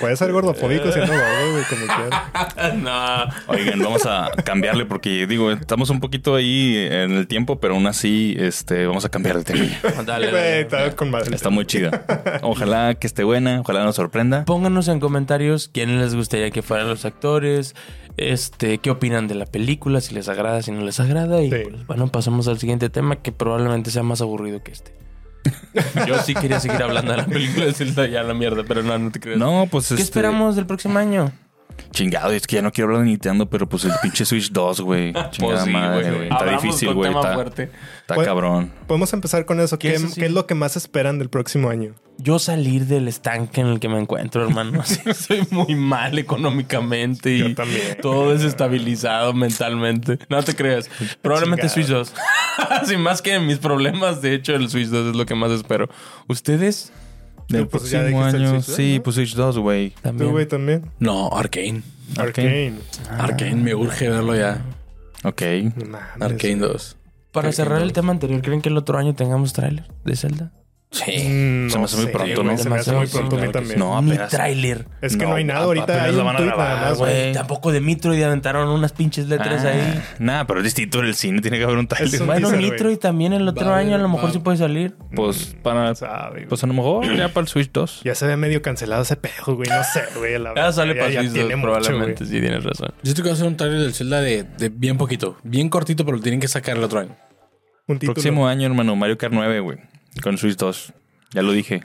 Puedes ser gordofóbico siendo gordo, güey, como quieras. no. Oigan, vamos a cambiarle porque digo, estamos un poquito ahí en el tiempo, pero aún así este, vamos a cambiar el tema. Está muy chida. Ojalá que esté buena, ojalá nos sorprenda. Pónganos en comentarios quiénes les gustaría que fueran los actores, este, qué opinan de la película, si les agrada, si no les agrada. Y pues, bueno, pasamos al siguiente tema que probablemente sea más aburrido que este. Yo sí quería seguir hablando de la película de Zelda ya la mierda, pero no, no te creas. No, pues ¿Qué este esperamos del próximo año? Chingado, es que ya no quiero hablar de Nintendo, pero pues el pinche Switch 2, güey. Pues Chingada madre, güey. Está difícil, güey. Está, está cabrón. Podemos empezar con eso. ¿Qué, ¿Qué, es lo que más esperan del próximo año? Yo salir del estanque en el que me encuentro, hermano. Soy muy mal económicamente y todo desestabilizado mentalmente. No te creas. Probablemente Switch 2. Sin más que mis problemas, de hecho, el Switch 2 es lo que más espero. ¿Ustedes? Del pues próximo año. sí, pues Switch 2, güey. ¿Tú, güey, también? No, Arkane. Arkane. Arkane, me urge verlo ya. Ok. Arkane 2. Para cerrar el tema anterior, ¿creen que el otro año tengamos tráiler de Zelda? Sí. Mm, se me hace muy pronto, ¿no? Se me hace muy pronto a mí también. No, Ni tráiler. Es que no, hay nada ahorita. Lo van a grabar, güey. Tampoco de Mitro y aventaron unas pinches letras ah, ahí. Nada, pero es distinto en el cine. Tiene que haber un tráiler. Bueno, Mitro y también el otro año a lo mejor sí puede salir. Pues para... Pues a lo mejor ya para el Switch 2. Ya se ve medio cancelado ese pejo, güey. No sé, güey. Ya sale para el Switch 2 probablemente. Sí, tienes razón. Yo estoy que hacer un tráiler del Zelda de bien poquito. Bien cortito, pero lo tienen que sacar el otro año. Un Próximo año, hermano. Mario Kart 9, güey. Con Switch 2. Ya lo dije.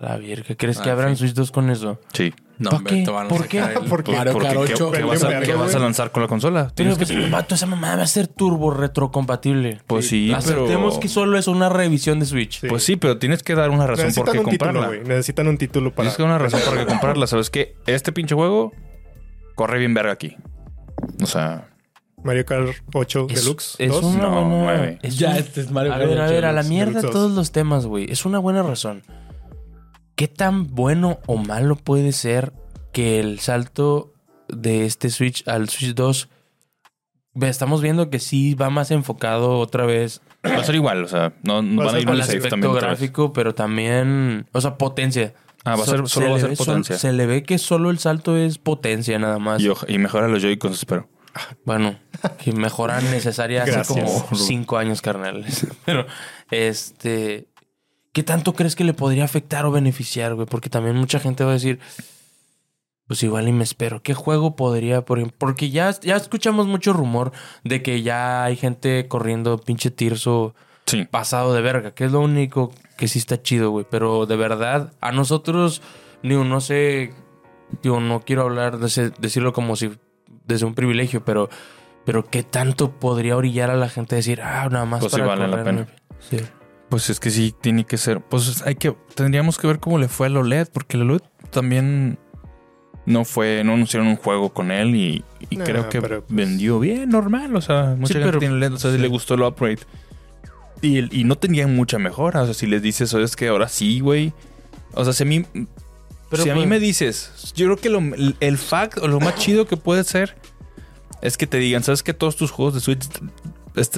La virgen, ¿crees que ah, abran Switch 2 con eso? Sí. No, ¿Por qué? ¿Por qué? Porque Mario Kart 8. ¿Qué, vas a, ¿qué vas a lanzar con la consola? Tienes que... Vato, esa mamá va a ser turbo retrocompatible. Pues sí, Aceptemos pero... que solo es una revisión de Switch. Pues sí, pero tienes que dar una razón por qué comprarla. Título, Necesitan un título para... Tienes que dar una razón por qué comprarla. ¿Sabes qué? Este pinche juego corre bien verga aquí. O sea... Mario Kart 8 Deluxe. Es 2? una no, buena... 9. ya, este es Mario Kart A ver, a ver, a la mierda todos los temas, güey. Es una buena razón. ¿Qué tan bueno o malo puede ser que el salto de este Switch al Switch 2 estamos viendo que sí va más enfocado otra vez. Va a ser igual, o sea, no, van a ir al aspecto gráfico, pero también, o sea, potencia. Ah, va a ser, solo va a ser potencia. se le ve que solo el salto es potencia nada más. Y, mejora los Joy-Cons, espero. Bueno, que mejora necesaria hace como cinco años, carnales. Pero, este, ¿Qué tanto crees que le podría afectar o beneficiar, güey? Porque también mucha gente va a decir, pues igual y me espero. ¿Qué juego podría? Porque ya, ya escuchamos mucho rumor de que ya hay gente corriendo pinche tirso pasado de verga, que es lo único que sí está chido, güey. Pero de verdad, a nosotros, digo, no sé, digo, no quiero hablar, de decirlo como si desde un privilegio, pero, pero ¿qué tanto podría orillar a la gente a decir, ah, nada más pues para vale la pena. Sí. Pues es que sí, tiene que ser. Pues hay que. Tendríamos que ver cómo le fue al OLED, porque el OLED también no fue. No anunciaron un juego con él y, creo que pues vendió bien, normal. O sea, mucha gente tiene OLED, o sea, si le gustó el upgrade. Y, y no tenían mucha mejora. O sea, si les dices, es que ahora sí, güey. O sea, si a mí. Pero si a mí pues me dices, yo creo que lo, el fact o lo más chido que puede ser es que te digan, ¿sabes que todos tus juegos de Switch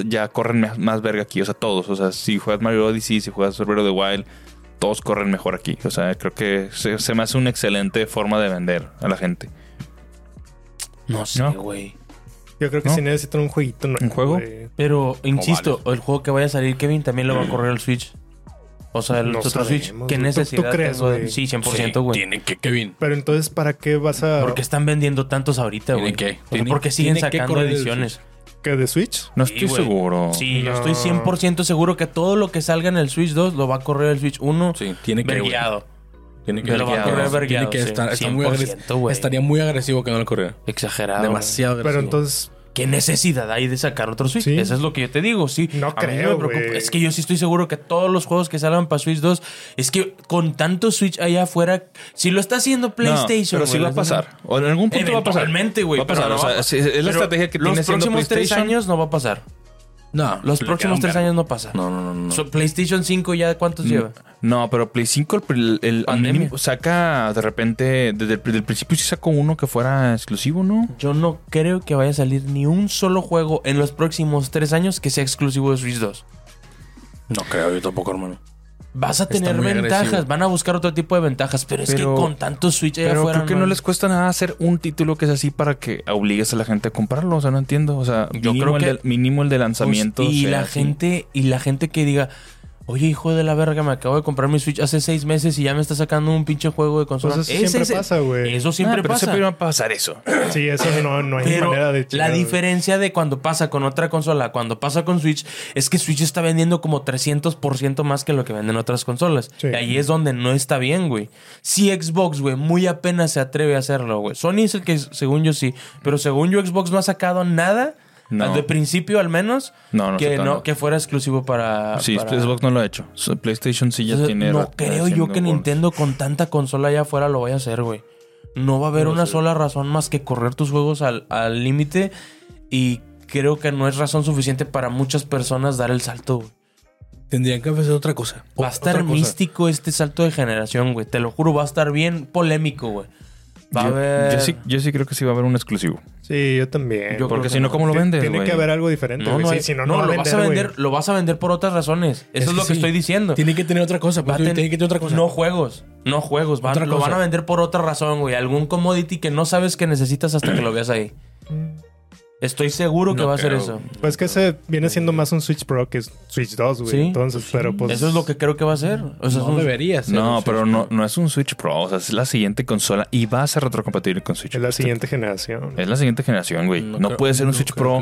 ya corren más verga aquí? O sea, todos. O sea, si juegas Mario Odyssey, si juegas Survivor de Wild, todos corren mejor aquí. O sea, creo que se, me hace una excelente forma de vender a la gente. No sé, güey. Yo creo que si necesitan un jueguito. ¿Un juego? Pero, insisto, el juego que vaya a salir Kevin también lo va a correr el Switch. O sea, el otro Switch. ¿Qué necesidad ¿Tú, crees, güey? Sí, 100%, güey. tiene que, Kevin. Pero entonces, ¿para qué vas a...? Porque están vendiendo tantos ahorita, güey. ¿Tiene qué? porque siguen sacando ediciones. ¿Qué, de Switch? No estoy seguro. Sí, yo estoy 100% seguro que todo lo que salga en el Switch 2 lo va a correr el Switch 1 sí, tiene que vergueado. Tiene que, lo va a correr vergueado. Tiene que estar, muy agresivo. Estaría muy agresivo que no lo corriera. Exagerado. Demasiado agresivo. Pero entonces ¿Qué necesidad hay de sacar otro Switch? Eso es lo que yo te digo, sí. No creo, Es que yo sí estoy seguro que todos los juegos que salgan para Switch 2, es que con tanto Switch allá afuera, si lo está haciendo PlayStation. pero sí va a pasar. O en algún punto va a pasar. Realmente, güey. Va a pasar. o sea, es la estrategia que tiene Los próximos tres años no va a pasar. No. Los próximos tres años no pasa. No, no, no. no. PlayStation 5 ya cuántos lleva? No, pero Play 5 el, saca de repente, desde el, principio sí sacó uno que fuera exclusivo, ¿no? Yo no creo que vaya a salir ni un solo juego en los próximos tres años que sea exclusivo de Switch 2. No creo, yo tampoco, hermano. Vas a tener ventajas, van a buscar otro tipo de ventajas, pero, es que con tanto Switch allá pero creo que no, les cuesta nada hacer un título que es así para que obligues a la gente a comprarlo, o sea, no entiendo, o sea, yo creo que el de, mínimo el de lanzamiento y la gente y la gente que diga Oye, hijo de la verga, me acabo de comprar mi Switch hace seis meses y ya me está sacando un pinche juego de consola. Pues eso siempre pasa, güey. Eso siempre pasa. Pero siempre va a pasar eso. Sí, eso no, no hay manera de La diferencia de cuando pasa con otra consola, cuando pasa con Switch, es que Switch está vendiendo como 300% más que lo que venden otras consolas. Y ahí es donde no está bien, güey. Si Xbox, güey, muy apenas se atreve a hacerlo, güey. Sony es el que, según yo sí, pero según yo, Xbox no ha sacado nada no. De principio al menos. No, no que, no, que fuera exclusivo para. Sí, Xbox no lo ha hecho. PlayStation sí ya tiene. No creo yo que Nintendo con tanta consola allá afuera lo vaya a hacer, güey. No va a haber una sola razón más que correr tus juegos al límite. y creo que no es razón suficiente para muchas personas dar el salto, güey. Tendrían que hacer otra cosa. Va a estar místico este salto de generación, güey. Te lo juro, va a estar bien polémico, güey. Va yo, a haber... yo, sí, yo sí creo que sí va a haber un exclusivo. Sí, yo también. porque si no, ¿cómo lo vendes? Tiene que haber algo diferente. No, no, si no, no, lo, vas a vender, lo vas a vender por otras razones. Eso es, lo que estoy diciendo. Tiene que tener otra cosa. Pues, tiene que tener otra cosa. No juegos. No juegos. Van, lo van a vender por otra razón, güey. Algún commodity que no sabes que necesitas hasta que lo veas ahí. Estoy seguro que va a ser eso. Pues que ese viene siendo más un Switch Pro que Switch 2, güey. Entonces, pero pues. Eso es lo que creo que va a ser. O sea, no debería ser. No, pero no, no es un Switch Pro. O sea, es la siguiente consola y va a ser retrocompatible con Switch. Es la siguiente generación. Es la siguiente generación, güey. No, puede ser un Switch Pro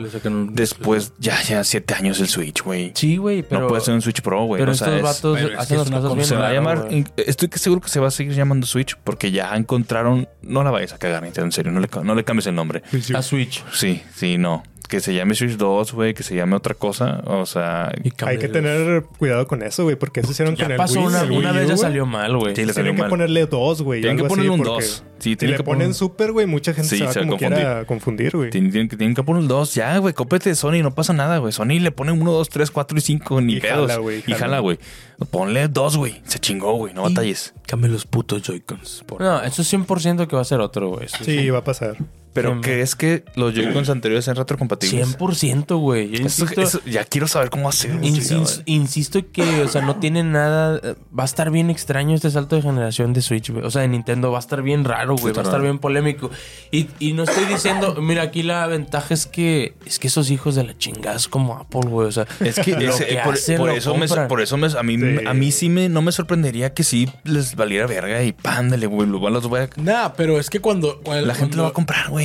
después, ya, ya, siete años el Switch, güey. Sí, güey, pero. No puede ser un Switch Pro, güey. Pero o sea, estos vatos hacen las cosas bien. Se va a llamar. Estoy seguro que se va a seguir llamando Switch porque ya encontraron. No la vayas a cagar, en serio. No le, no le cambies el nombre. A Switch. Sí, sí, no que se llame Switch 2, güey, que se llame otra cosa. O sea, hay que tener cuidado con eso, güey, porque eso hicieron con el pasó Una, una vez ya salió mal, güey. Sí, tienen que ponerle dos, güey. Tienen que ponerle un 2. si le ponen super, güey, mucha gente se va a como quiera confundir, güey. Tienen, tienen, que poner un 2. Ya, güey, cópete de Sony, no pasa nada, güey. Sony le pone 1, 2, 3, 4 y 5, ni y pedos. Y jala, güey. Ponle 2, güey. Se chingó, güey. No batalles. Cambia los putos Joy-Cons. No, eso es 100% que va a ser otro, güey. Sí, va a pasar. Pero ¿crees que los Joy-Cons anteriores sean retrocompatibles? 100%, güey. ya quiero saber cómo hacer. insisto que, o sea, no tiene nada. Va a estar bien extraño este salto de generación de Switch, güey. O sea, de Nintendo va a estar bien raro, güey. Va a estar bien polémico. Y, y, no estoy diciendo, mira, aquí la ventaja es que es que esos hijos de la chingada es como Apple, güey. O sea, es que, por, eso me, por eso a mí, a mí sí me, no me sorprendería que sí les valiera verga y pándale, güey. Los voy a. Nah, pero es que cuando. la gente lo va a comprar, güey.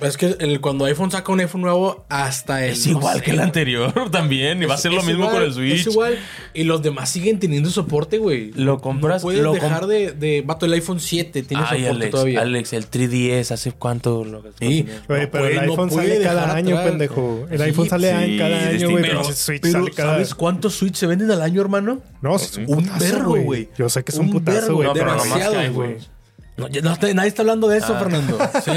Es que el, cuando iPhone saca un iPhone nuevo, hasta el. Es igual que el anterior también. Y va a ser lo mismo con el Switch. Es igual. Y los demás siguen teniendo soporte, güey. Lo compras. No puedes dejar de, de. Vato, el iPhone 7 tiene soporte Alex, todavía. Alex, el 3DS, ¿hace cuánto? Lo sí, pero el iPhone sale cada año, pendejo. El iPhone sale cada año, güey. Pero, pero ¿sabes cuántos Switch se venden al año, hermano? No, es un perro, güey. Yo sé que es un, putazo, güey. Demasiado, güey. No, nadie está hablando de eso, ah. Fernando. Sí.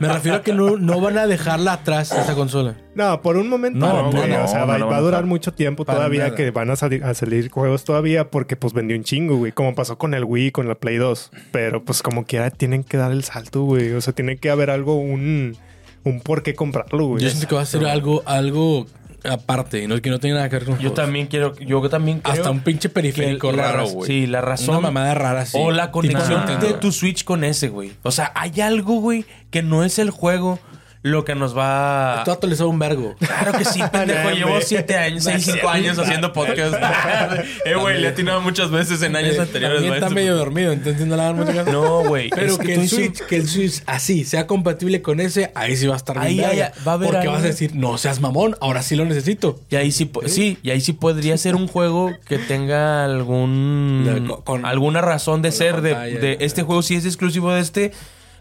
Me refiero a que no, no, van a dejarla atrás esa consola. No, por un momento no, o sea, va, a durar mucho tiempo todavía que van a salir, a salir juegos todavía porque pues vendió un chingo, güey. Como pasó con el Wii, con la Play 2. Pero pues como quiera tienen que dar el salto, güey. O sea, tiene que haber algo, un, un por qué comprarlo, güey. Yo siento que va a ser algo, algo aparte, no, que no tiene nada que ver con Yo también quiero, yo también Hasta un pinche periférico raro, güey. Sí, la razón. Una mamada rara, sí. O la conexión de tu Switch con ese, güey. O sea, hay algo, güey, que no es el juego lo que nos va. Esto actualizado un vergo. Claro que sí, pendejo. Llevo siete años, seis, cinco años haciendo podcast. eh, güey, le he atinado muchas veces en años anteriores. También está medio dormido, entonces no le dan. No, güey. Pero que, el Switch, que el Switch así sea compatible con ese, ahí sí va a estar bien. Ahí, va a haber Porque vas a decir, no seas mamón, ahora sí lo necesito. Y ahí sí, sí, y ahí sí podría ser un juego que tenga algún. con, alguna razón de ser de, de este juego si es exclusivo de este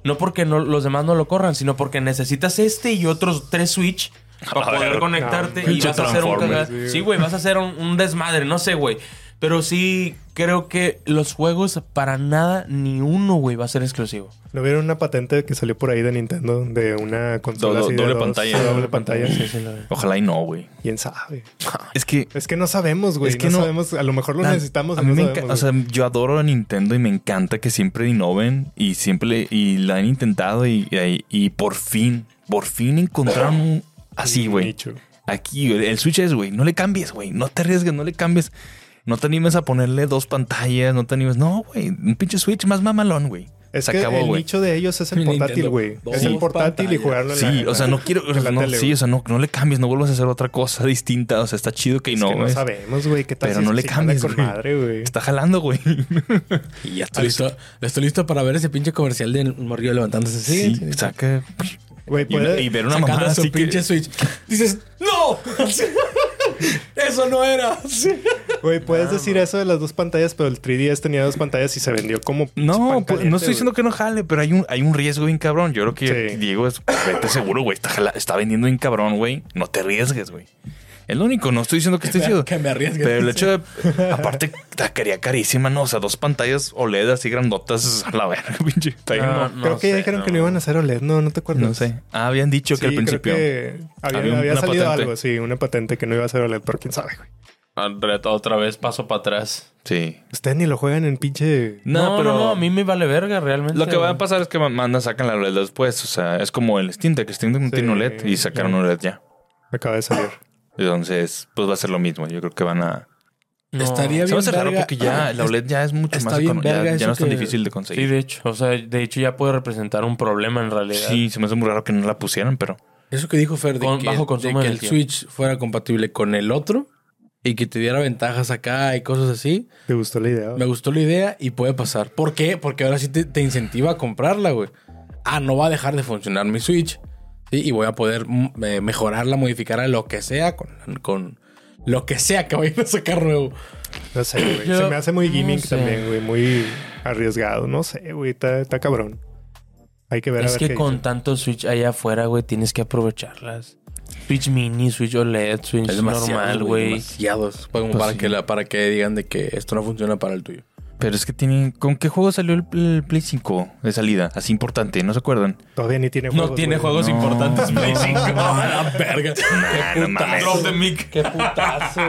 no porque no, los demás no lo corran, sino porque necesitas este y otros tres Switch para poder conectarte y vas a hacer un Sí, güey, vas a hacer un, desmadre, no sé, güey. Pero sí creo que los juegos para nada, ni uno, güey, va a ser exclusivo. ¿No vieron una patente que salió por ahí de Nintendo de una consola así doble pantalla? doble pantalla. Sí, sí, Ojalá y no, güey. ¿Quién sabe? Es que... Es que no sabemos, güey. Es que no, sabemos. A lo mejor lo necesitamos. A mí me encanta. O sea, yo adoro a Nintendo y me encanta que siempre innoven y siempre... Y la han intentado y, y, por fin, por fin encontraron un... Así, güey. Aquí, el Switch es, güey. No le cambies, güey. No te arriesgues, no le cambies. No te animes a ponerle dos pantallas, no te animes. No, güey. Un pinche Switch más mamalón, güey. Es que el nicho de ellos es el portátil, güey. Es el portátil y jugarlo en Sí, o sea, no quiero... sí, o sea, no, no, le cambies, no vuelvas a hacer otra cosa distinta. O sea, está chido que no, que no sabemos, güey, qué tal Pero no le cambies, güey. Madre, Está jalando, güey. y ya estoy listo. Estoy listo para ver ese pinche comercial de morrillo levantándose. Sí, sí saca... Güey. Y, ver una mamada así pinche Switch. Dices, ¡No! Eso no era. Güey, puedes decir eso de las dos pantallas, pero el 3DS tenía dos pantallas y se vendió como. No, pues, no estoy diciendo que no jale, pero hay un, hay un riesgo bien cabrón. Yo creo que Diego es. Vete seguro, güey. Está, está vendiendo bien cabrón, güey. No te arriesgues, güey. El único, no estoy diciendo que esté chido. Que me arriesgue. Pero el hecho de. Aparte, quería carísima, ¿no? O sea, dos pantallas OLED así grandotas a la verga, pinche. No, creo que ya dijeron que no iban a hacer OLED, no, no te acuerdas. No sé. Ah, habían dicho que al principio. Creo que había, había, salido algo, sí, una patente que no iba a ser OLED, pero quién sabe, güey. Otra vez paso para atrás. Sí. Ustedes ni lo juegan en pinche. No, pero no, a mí me vale verga realmente. Lo que va a pasar es que mandan, sacan la OLED después. O sea, es como el Steam Deck. Steam Deck no tiene OLED y sacaron OLED ya. Acaba de salir. Entonces, pues va a ser lo mismo. Yo creo que van a. Estaría bien. Se va a raro porque ya la OLED ya es mucho más bien ya, ya, no es tan difícil de conseguir. Sí, de hecho. O sea, de hecho ya puede representar un problema en realidad. Sí, se me hace muy raro que no la pusieran, pero. Eso que dijo Fer de que, bajo consumo de que el Switch fuera compatible con el otro y que te diera ventajas acá y cosas así. ¿Te gustó la idea? Me gustó la idea y puede pasar. ¿Por qué? Porque ahora sí te, te incentiva a comprarla, güey. Ah, no va a dejar de funcionar mi Switch y voy a poder mm, eh, mejorarla, modificarla, lo que sea, con, con lo que sea que vayan a sacar nuevo. No sé, güey. Se me hace muy gaming también, güey. Muy arriesgado. No sé, güey. Está, cabrón. Hay que ver. Es que con tanto Switch allá afuera, güey, tienes que aprovecharlas. Switch mini, Switch OLED, Switch normal, güey. Demasiados. Para, pues que para que digan de que esto no funciona para el tuyo. Pero es que tienen. ¿Con qué juego salió el, Play 5 de salida? Así importante, ¿no se acuerdan? Todavía ni tiene juegos. No tiene juegos importantes Play 5. No, la verga. Qué putazo. Qué putazo.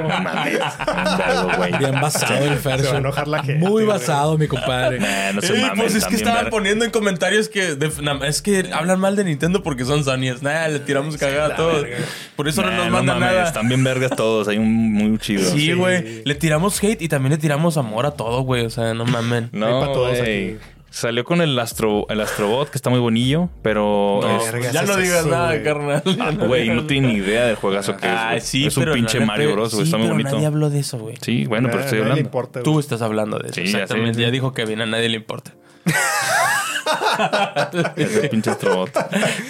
Bien basado el Ferso. Se va a enojar la gente. Muy basado, mi compadre. no se mames, pues es que estaban poniendo en comentarios que es que hablan mal de Nintendo porque son Sony's. Nada, le tiramos cagada a todos. Por eso no nos mandan nada. Están bien vergas todos. Hay un muy chido. Sí, güey. Le tiramos hate y también le tiramos amor a todo, güey. O sea, no mamen. No, Salió con el Astro, el Astrobot, que está muy bonillo, pero. ya no digas nada, carnal. Ah, güey, no tiene ni idea del juegazo que es. Sí, es un pinche Mario Bros, sí, está muy bonito. Nadie habló de eso, güey. Sí, bueno, pero estoy hablando. Tú estás hablando de eso. Exactamente. Ya, dijo que bien a nadie le importa. Ese pinche Astrobot.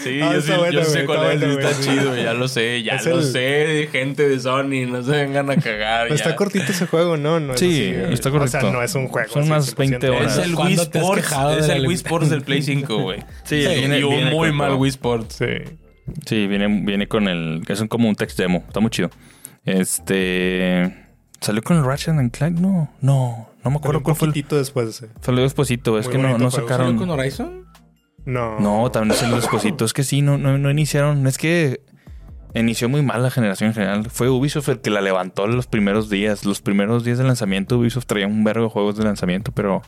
Sí, ah, yo, sí, bueno, yo sé cuál es, está chido, ya lo sé, ya lo sé, gente de Sony, no se vengan a cagar. Está cortito ese juego, ¿no? no sí, está cortito. O sea, no es un juego. Son unas 20 horas. Es el Wii Sports, es el Wii Sports del Play 5, güey. Sí, y un muy mal Wii Sports. Sí. Sí, viene, viene con el. Es como un text demo. Está muy chido. Este. ¿Salió con el Ratchet and Clank? No, no. No me acuerdo cuál fue. El... después. Salió despuésito. Es que no, no sacaron. ¿Salió con Horizon? No. No, también salió despuésito. Es que sí, no, no, no iniciaron. Es que inició muy mal la generación en general. Fue Ubisoft el que la levantó los primeros días. Los primeros días de lanzamiento, Ubisoft traía un vergo de juegos de lanzamiento, pero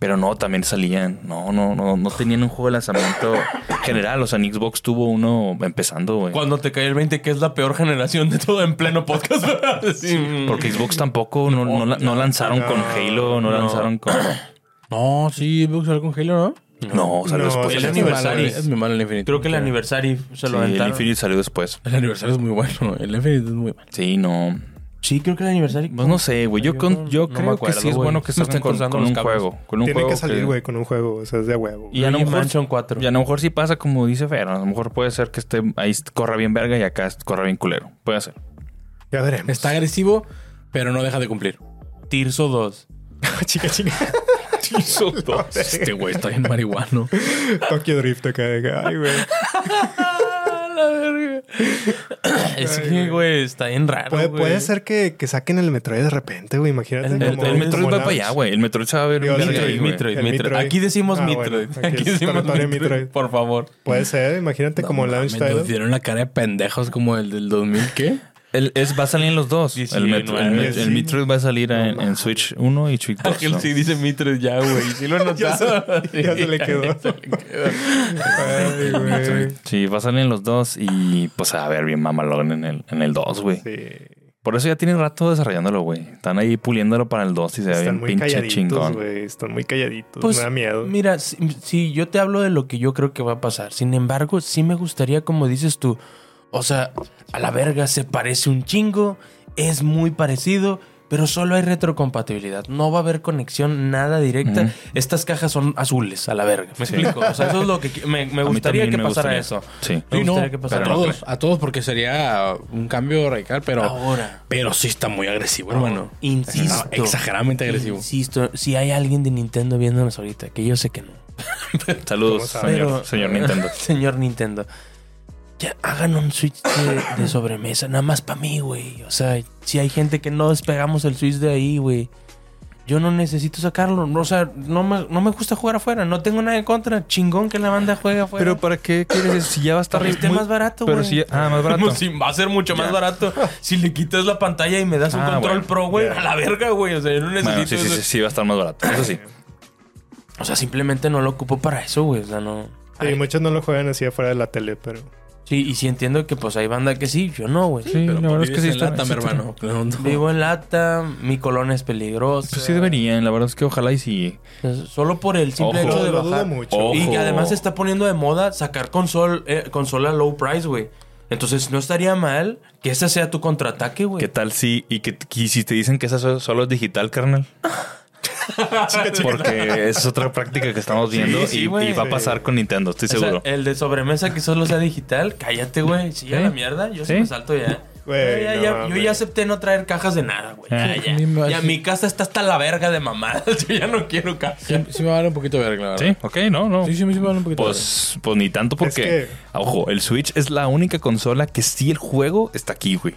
pero no, también salían. No, no, no, no tenían un juego de lanzamiento general. O sea, en Xbox tuvo uno empezando, güey. Cuando te cae el 20, que es la peor generación de todo en pleno podcast. sí. Porque Xbox tampoco no, no, lanzaron con Halo, no, lanzaron con. No, sí, Xbox salió con Halo, ¿no? No, salió después. El aniversario. Es muy malo el Infinity. Creo que el aniversario se lo sí, El Infinity salió después. El aniversario es muy bueno. El Infinity es muy malo. Sí, no. Sí, creo que el aniversario. Pues no sé, güey. Yo, yo creo que sí es bueno que se estén con, con un juego. Con un Tiene juego que salir, güey, con un juego. O sea, es de huevo. Y a lo mejor. 4. Y a lo mejor sí pasa como dice Fer. A lo mejor puede ser que esté ahí corra bien verga y acá corra bien culero. Puede ser. Ya veremos. Está agresivo, pero no deja de cumplir. Tirso 2. chica, chica. Tirso 2. este güey está bien marihuano. Tokyo Drift acá. Ay, güey. es que, güey, está bien raro. Puede, puede ser que, que, saquen el Metroid de repente, güey. Imagínate. El, el, Metroid va para allá, güey. El Metroid se va a ver un Metroid, Metroid, Metroid, Aquí decimos ah, Metroid. aquí, decimos Metroid, Por favor. Puede ser, imagínate como el launch. Me dieron la cara de pendejos como el del 2000, ¿qué? El, es, va a salir en los dos. el, Metroid va a salir en, Switch 1 y Switch 2. Ángel sí dice Metroid ya, güey. Sí lo he notado. ya, se, le quedó. sí, va a salir en los dos y pues a ver bien mamalón en el, en el 2, güey. Sí. Por eso ya tienen rato desarrollándolo, güey. Están ahí puliéndolo para el 2 y se ve bien pinche chingón. Wey. Están muy calladitos. Pues, me da miedo. Mira, si, si yo te hablo de lo que yo creo que va a pasar. Sin embargo, sí me gustaría, como dices tú, o sea, a la verga se parece un chingo, es muy parecido, pero solo hay retrocompatibilidad. No va a haber conexión nada directa. Estas cajas son azules, a la verga. ¿Me explico? O sea, eso es lo que me, gustaría que pasara eso. Sí. Me gustaría que pasara a todos, a todos porque sería un cambio radical, pero ahora, pero sí está muy agresivo, hermano. Insisto, exageradamente agresivo. Insisto, si hay alguien de Nintendo viéndonos ahorita, que yo sé que no. Saludos, señor Nintendo. señor Nintendo ya hagan un Switch de, sobremesa, nada más para mí, güey. O sea, si hay gente que no despegamos el Switch de ahí, güey. Yo no necesito sacarlo. O sea, no me, no me gusta jugar afuera. No tengo nada en contra. Chingón que la banda juegue afuera. Pero ¿para qué quieres Si ya va a estar... Para esté más barato, Pero si Ah, más barato. Va a ser mucho más barato. Si le quitas la pantalla y me das un ah, control pro, güey. A la verga, güey. O sea, yo no necesito... sí, sí, sí, sí, va a estar más barato. Eso sí. O sea, simplemente no lo ocupo para eso, güey. O sea, no... Sí, muchos no lo juegan así afuera de la tele, pero... Sí, y sí entiendo que pues hay banda que sí, yo no, güey. Sí, la verdad es que sí está. Lata, mi hermano. Vivo en lata, mi colonia es peligrosa. Pues sí deberían, la verdad es que ojalá y sí. Solo por el simple hecho de bajar. Mucho. Y que además se está poniendo de moda sacar console, eh, consola low price, güey. Entonces no estaría mal que ese sea tu contraataque, güey. ¿Qué tal si y que y si te dicen que esa solo es digital, carnal? Porque es otra práctica que estamos viendo y, va a pasar con Nintendo, estoy seguro. el de sobremesa que solo sea digital, cállate, güey. Sí, a la mierda, yo se me salto ya. yo ya acepté no traer cajas de nada, güey. Ya, mi casa está hasta la verga de mamadas. Yo ya no quiero cajas. Sí, me vale un poquito de verga, Sí, ok, no, no. Sí, sí, me vale un poquito pues, Pues ni tanto porque, ojo, el Switch es la única consola que sí el juego está aquí, güey.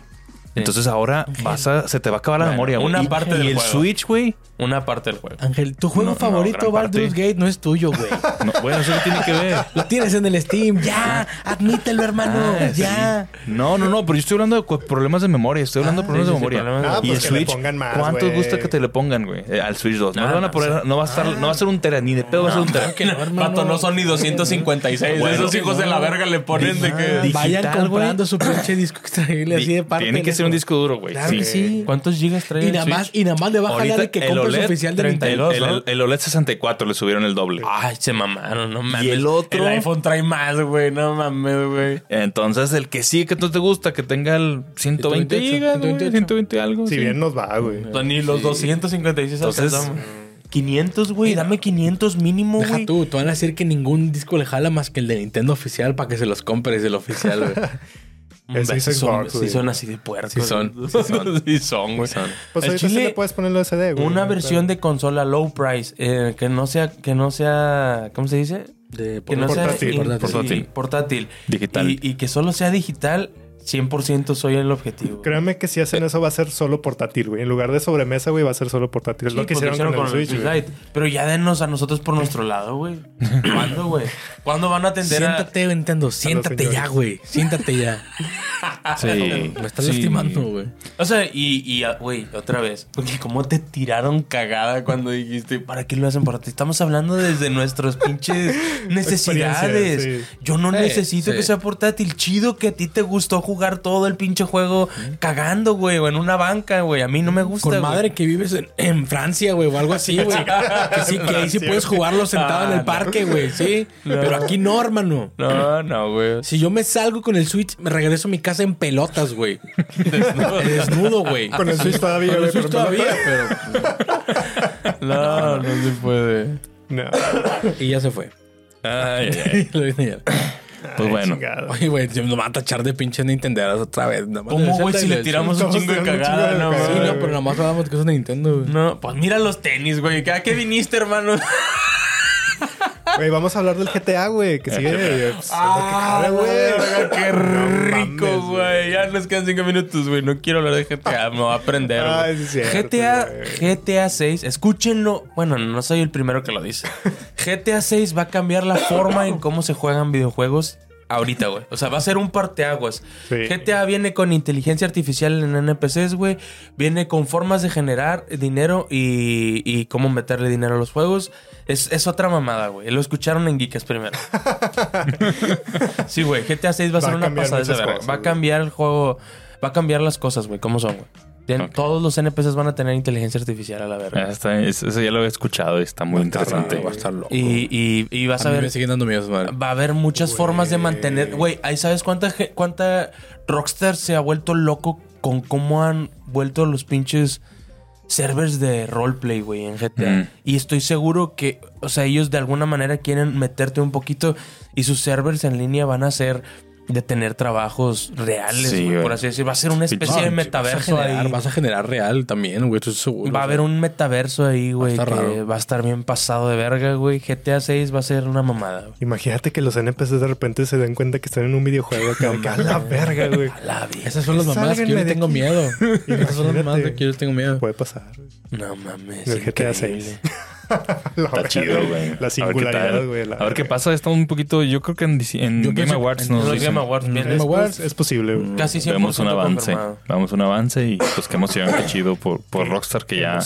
Entonces ahora vas a, se te va a acabar la memoria, güey. Una parte y, del el Switch, güey. Una parte del juego. Ángel, tu juego favorito, Baldur's Gate, no es tuyo, güey. bueno, eso tiene que ver. Lo tienes en el Steam. Ya, admítelo, hermano. Ah, ya. No, no, no, pero yo estoy hablando de problemas de memoria. Estoy hablando de ah, problemas de memoria. y pues el Switch, ¿cuántos gusta que te le pongan, güey? Eh, al Switch 2. No, van a poner, no va a estar, no va a ser un tera, ni de pedo va a ser un tera. Pato, no son ni 256. Esos hijos de la verga le ponen de que. Vayan comprando su pinche disco extraíble así de parte. Tiene que ser un disco duro, güey. Sí. ¿Cuántos gigas trae? Y nada más, y nada más le baja la de que compres e oficial de Nintendo. El, OLED 64 le subieron el doble. Ay, se mamaron, no mames. Y el otro. El iPhone trae más, güey, no mames, güey. Entonces, el que sí que no te gusta, que tenga el 120 gigas, 120, algo. Si bien nos va, güey. Ni los 256 Entonces, 500, güey. Dame 500 mínimo, güey. Deja tú, te van a decir que ningún disco le jala más que el de Nintendo oficial para que se los compres el oficial, güey. sí, son, sí son así de puercos. Sí son. Sí son, güey. Pues ahorita sí le puedes ponerlo SD, güey. Una versión de consola low price eh, que no sea, que no sea, ¿cómo se dice? De que no portátil. sea portátil. portátil. Digital. Y, y que solo sea digital 100% soy el objetivo. Créanme que si hacen eso va a ser solo portátil, güey. En lugar de sobremesa, güey, va a ser solo portátil. Es lo que pues hicieron, con, el Switch. Pero ya denos a nosotros por nuestro lado, güey. ¿Cuándo, güey? ¿Cuándo van a atender Siéntate, a... Nintendo. Siéntate ya, güey. Siéntate ya. Sí. Me estás lastimando, güey. O sea, y, ah, güey, otra vez. Porque cómo te tiraron cagada cuando dijiste, ¿para qué lo hacen portátil? Estamos hablando desde nuestras pinches necesidades. Yo no necesito que sea portátil. Chido que a ti te gustó jugar todo el pinche juego cagando, güey, o en una banca, güey. A mí no me gusta. Con madre que vives en, Francia, güey, o algo así, güey. que sí, que ahí sí puedes jugarlo sentado en el ah, parque, güey, sí. Pero aquí no, hermano. No, no, güey. Si yo me salgo con el Switch, me regreso a mi casa en pelotas, güey. Desnudo, güey. Con el Switch todavía, Con el Switch todavía, pero. No, no se puede. No. Y ya se fue. Ay, ay, ay. Lo. Pues bueno. Oye, güey, me van a tachar de pinche Nintendo otra vez. ¿Cómo, güey, si le tiramos un chingo de cagada? No, sí, no, pero nada más hablamos de cosas de Nintendo, güey. No, pues mira los tenis, güey. ¿A qué viniste, hermano? Güey, vamos a hablar del GTA, güey, que sigue. ah, güey. qué rico, güey. Ya nos quedan cinco minutos, güey. No quiero hablar de GTA, me voy a aprender. Ay, sí, GTA, GTA 6, escúchenlo. Bueno, no soy el primero que lo dice. GTA 6 va a cambiar la forma en cómo se juegan videojuegos ahorita, güey. O sea, va a ser un parteaguas. GTA viene con inteligencia artificial en NPCs, güey. Viene con formas de generar dinero y, y cómo meterle dinero a los juegos. Es, otra mamada, güey. Lo escucharon en Geekas primero. sí, güey. GTA 6 va a ser una pasada de verga. Va a cambiar el juego. Va a cambiar las cosas, güey. ¿Cómo son, güey? Todos los NPCs van a tener inteligencia artificial a la verga. Ah, eso ya lo he escuchado y está muy interesante. va a estar loco. Y, y, vas a, ver. Me dando miedo, Va a haber muchas formas de mantener. Güey, ahí sabes cuánta, cuánta Rockstar se ha vuelto loco con cómo han vuelto los pinches servers de roleplay, güey, en GTA. Mm. Y estoy seguro que, o sea, ellos de alguna manera quieren meterte un poquito y sus servers en línea van a ser de tener trabajos reales, por así decirlo. Va a ser una especie de metaverso vas ahí. Vas a generar real también, güey, seguro. Va a haber un metaverso ahí, güey, que va a estar bien pasado de verga, güey. GTA 6 va a ser una mamada. Imagínate que los NPCs de repente se den cuenta que están en un videojuego acá. a la verga, güey. Esas son las mamadas que yo le tengo miedo. Esas son las mamadas que yo tengo miedo. Puede pasar. No mames. El GTA 6. Está chido, güey. La singularidad, güey. A, ver qué pasa. Está un poquito, yo creo que en, en Game Awards no Game Awards, Game Awards es posible. Güey. Casi siempre Vemos un avance. Vamos un avance y pues qué emoción, qué chido por, por Rockstar que ya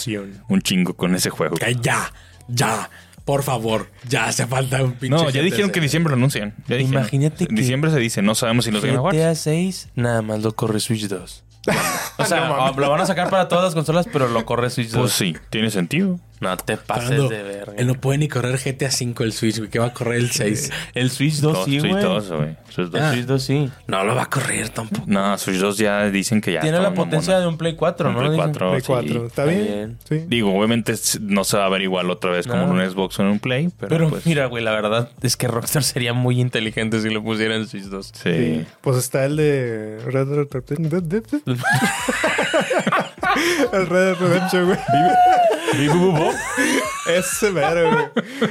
un chingo con ese juego. Ya, ya. Por favor, ya hace falta un pinche. No, ya dijeron que diciembre lo anuncian. Imagínate que. diciembre se dice, no sabemos si los Game Awards. GTA 6 nada más lo corre Switch 2. o sea, lo van a sacar para todas las consolas, pero lo corre Switch 2. Pues sí, tiene sentido. No te pases de verga. Él no puede ni correr GTA 5 el Switch, güey. Que va a correr el 6. El Switch 2 sí, güey. Switch 2, güey. Switch 2. Switch 2 sí. No lo va a correr tampoco. No, Switch 2 ya dicen que ya. Tiene la potencia de un Play 4, ¿no? Play 4. Play 4. ¿Está bien? Sí. Digo, obviamente no se va a ver igual otra vez como en un Xbox o en un Play. Pero, pero pues... mira, güey, la verdad es que Rockstar sería muy inteligente si lo pusiera en Switch 2. Sí. Pues está el de Red Dead Redemption. el Red Dead Redemption, güey.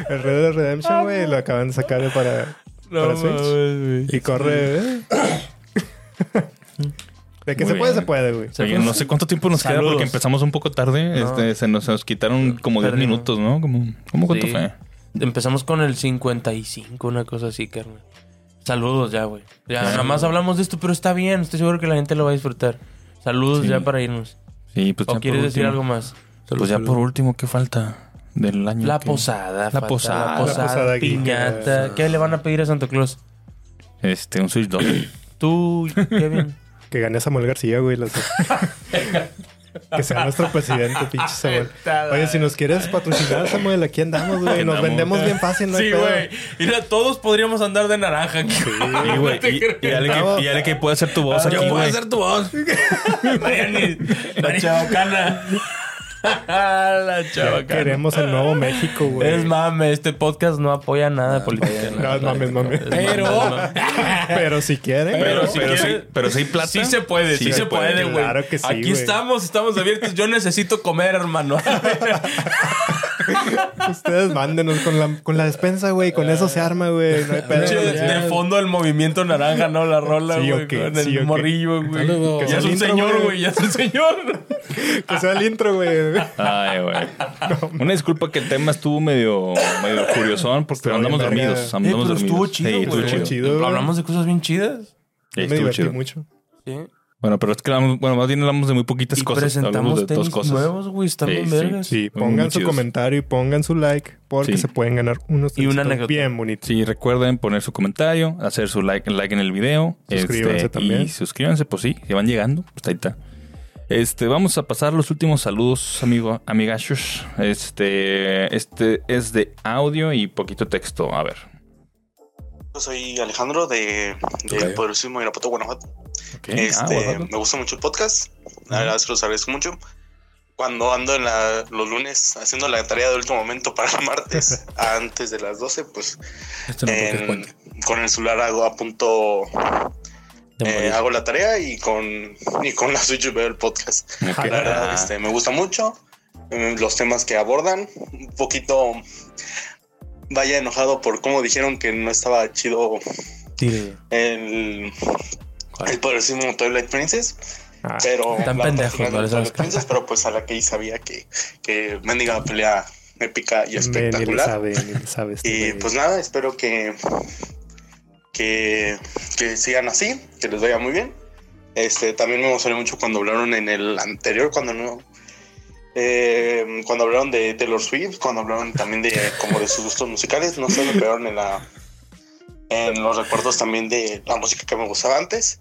El Red Dead Redemption, güey, lo acaban de sacar para, para Switch. y corre. ¿eh? De que se puede, se puede, güey. no sé cuánto tiempo nos queda porque empezamos un poco tarde. Este, se, nos, quitaron como 10 minutos, ¿no? Como, ¿Cómo cuánto fue? Empezamos con el 55, una cosa así, carnal. Saludos ya, güey. Ya, nada más hablamos de esto, pero está bien. Estoy seguro que la gente lo va a disfrutar. Saludos ya para irnos. Sí, pues ¿O quieres decir algo más? Pues ya por último, ¿qué falta del año? La posada. La posada. La posada, piñata. ¿Qué le van a pedir a Santa Claus? Este, un Switch 2. Tú, Kevin. que gane a Samuel García, güey. que sea nuestro presidente, pinche Samuel. Oye, si nos quieres patrocinar, Samuel, aquí andamos, güey. Nos vendemos bien fácil, ¿no? Sí, güey. Mira, todos podríamos andar de naranja. Sí, güey. Y, y, alguien que, puede ser tu voz aquí, Yo puedo ser tu voz. La Chabacana. la chava Queremos el nuevo México, güey. Es mame, este podcast no apoya nada de política. No, es mame, es mame. Pero, pero si quieren. Pero, si pero, sí, pero si hay plata. Sí se puede, sí, se puede, güey. Claro que sí. Aquí estamos, estamos abiertos. Yo necesito comer, hermano. Ustedes mándenos con la, con la despensa, güey. Con eso se arma, güey. No hay pedo. De fondo el movimiento naranja, ¿no? La rola, güey. con el morrillo, güey. Ya es un señor, güey. Ya es un señor. que sea el intro, güey. Ay, güey. Una disculpa que el tema estuvo medio, medio curiosón porque andamos dormidos. Andamos eh, pero estuvo chido, sí, estuvo chido. Hablamos de cosas bien chidas. me divertí mucho. Sí. Bueno, pero es que bueno, más bien hablamos de muy poquitas y cosas. Presentamos de tenis cosas. nuevos, güey, están bien vergas. Sí, pongan su comentario y pongan su like porque se pueden ganar unos y una bien bonitos. Sí, recuerden poner su comentario, hacer su like, like en el video. Suscríbanse este, también. Y suscríbanse, pues sí, si van llegando, pues ahí está. Este, vamos a pasar los últimos saludos, amigo, amigachos. Este, este es de audio y poquito texto. A ver. Yo soy Alejandro de, de okay. Poderosísimo Irapuato, Guanajuato. Este, ah, me gusta mucho el podcast. La verdad es que los agradezco mucho. Cuando ando en los lunes haciendo la tarea de último momento para el martes, antes de las 12, pues con el celular hago a punto eh, hago la tarea y con, y con la Switch veo el podcast. La verdad, este, me gusta mucho mm, los temas que abordan. Un poquito vaya enojado por cómo dijeron que no estaba chido el, el poderosísimo Twilight Princess. Ah, pero tan pendejo, Princess, pero pues a la que ahí sabía que, que mendiga pelea épica y espectacular. y pues nada, espero que que, sigan así, que les vaya muy bien. Este, también me emocioné mucho cuando hablaron en el anterior, cuando no, eh, cuando hablaron de Taylor Swift, cuando hablaron también de como de sus gustos musicales, no sé, me pegaron en la en los recuerdos también de la música que me gustaba antes.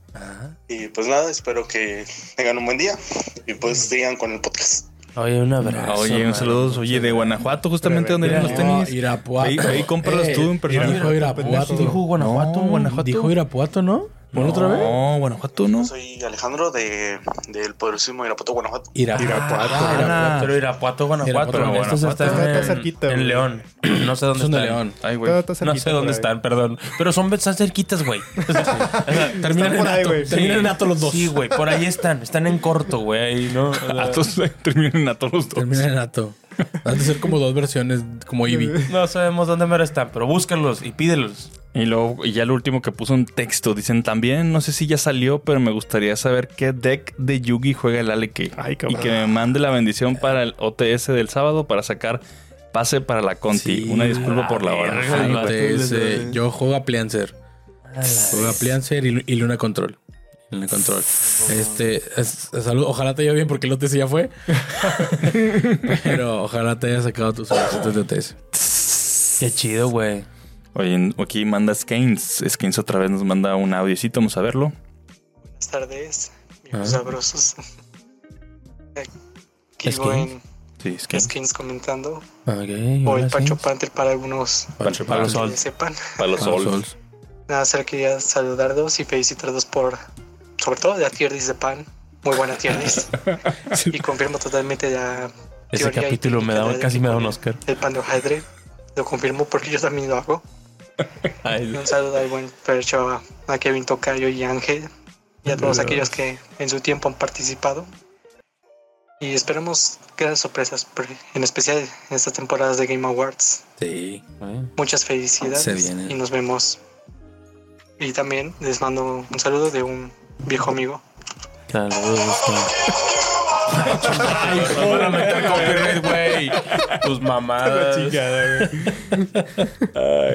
Y pues nada, espero que tengan un buen día y pues sigan con el podcast. Oye, un abrazo. Oye, un saludo. Oye, de Guanajuato, justamente donde vienen los tenis. Irapuato. Ahí, ahí cómpralos tú en persona. Dijo Irapuato. Dijo Guanajuato, Guanajuato. Dijo Irapuato, ¿no? ¿Por otra vez? No, Guanajuato no. Soy Alejandro de, del poderosísimo Irapuato, Guanajuato. Irapuato. Ah, pero Irapuato, Guanajuato. Irapuato, Esto está, está, en, cerquita, en León. No sé dónde son están. de León. Ay, güey. No sé dónde están, perdón. Pero son están cerquitas, güey. terminan en Ato. Terminan en Ato los dos. Sí, güey. Por ahí están. Están en corto, güey. Ahí, ¿no? Atos terminan en Ato los dos. Terminan en Ato. Han de ser como dos versiones, como Eevee. No sabemos dónde me están, pero búscalos y pídelos. Y luego, y ya lo último que puso un texto, dicen también, no sé si ya salió, pero me gustaría saber qué deck de Yugi juega el Aleke. y que me mande la bendición para el OTS del sábado para sacar pase para la Conti. Una disculpa por la hora. yo juego a Pliancer. Juego a Pliancer y, Luna Control. Luna Control. Este, salud, ojalá te haya bien porque el OTS ya fue. pero ojalá te haya sacado tus solicitudes de OTS. Qué chido, güey. Oye, aquí manda Skains. Skains otra vez nos manda un audiocito, vamos a verlo. Buenas tardes, viejos sabrosos. Aquí voy sí, comentando. Okay, Hoy Pancho Panther para algunos Pancho para los que sepan. Para los sols. Nada, solo quería saludarlos y felicitarlos por, sobre todo de la tier de pan. Muy buena tier Y confirmo totalmente la Ese capítulo me da, casi me da un Oscar. El pan de hojaldre. Lo confirmo porque yo también lo hago un saludo al buen Percho, a Kevin Tocayo y Ángel y a todos aquellos que en su tiempo han participado. Y esperemos que sorpresas, en especial en estas temporadas de Game Awards. Sí. Muchas felicidades y nos vemos. Y también les mando un saludo de un viejo amigo. Saludos. Para meter copyright, güey. Tus mamadas. Ay,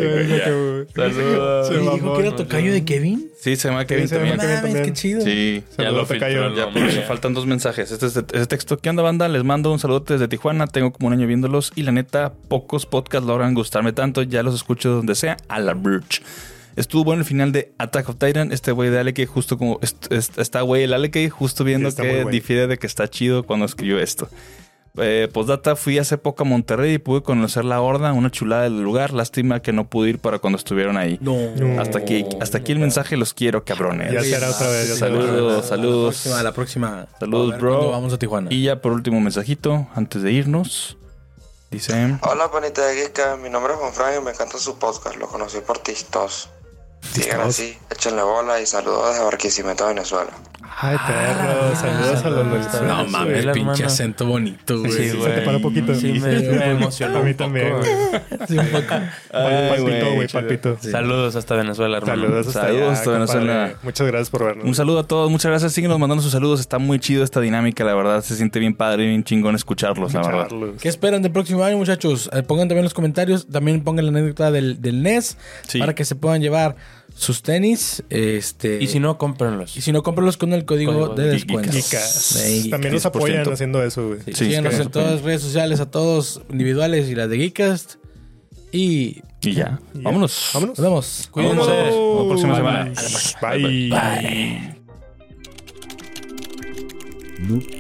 güey. Saludos. ¿Se dijo que era tocayo de Kevin? Sí, se llama Kevin también. Kevin Qué chido. Sí, ya lo tocayo. Ya, por eso faltan dos mensajes. Este es este texto. ¿Qué onda, banda? Les mando un saludo desde Tijuana. Tengo como un año viéndolos y la neta, pocos podcasts logran gustarme tanto. Ya los escucho donde sea. A la Birch. Estuvo bueno el final de Attack of Titan. Este güey de Aleke, justo como. está güey el Aleke, justo viendo que difiere de que está chido cuando escribió esto. Eh, postdata, fui hace poco a Monterrey y pude conocer la horda, una chulada del lugar. Lástima que no pude ir para cuando estuvieron ahí. No. Hasta aquí, hasta aquí el mensaje, los quiero, cabrones. Ya será otra vez. saludos, saludos. A la próxima. Saludos, bro. Vamos a Tijuana. Y ya por último mensajito, antes de irnos. Dice... Hola, panita de Geeka. Mi nombre es Juan Frank y me encanta su podcast. Lo conocí por Tistos. Sigan así, échenle bola y saludos desde Barquisimeto, Venezuela. Ay, perro, saludos a los nuestros. No mames, el pinche acento bonito, güey. Sí, güey. Se te para un poquito. Sí, me, me emocionó. A mí también, güey. Sí, un poco. Palpito, güey, palpito. Saludos hasta Venezuela, hermano. Saludos hasta, Saludos hasta Venezuela. Muchas gracias por vernos. Un saludo a todos, muchas gracias. Síguenos mandando sus saludos. Está muy chido esta dinámica, la verdad. Se siente bien padre y bien chingón escucharlos, la verdad. ¿Qué esperan del próximo año, muchachos? Eh, pongan también en los comentarios. También pongan la anécdota del, del NES para que se puedan llevar sus tenis. Este, y si no, cómprenlos. Y si no, cómprenlos con el código, código de descuento. También nos apoyan haciendo eso, güey. Sí, síganos en todas las redes sociales, a todos individuales y las de Geekast. Y, y ya. Y Vámonos. Vámonos. Nos vemos. Cuídense. Hasta la próxima semana. Bye. Bye. Bye.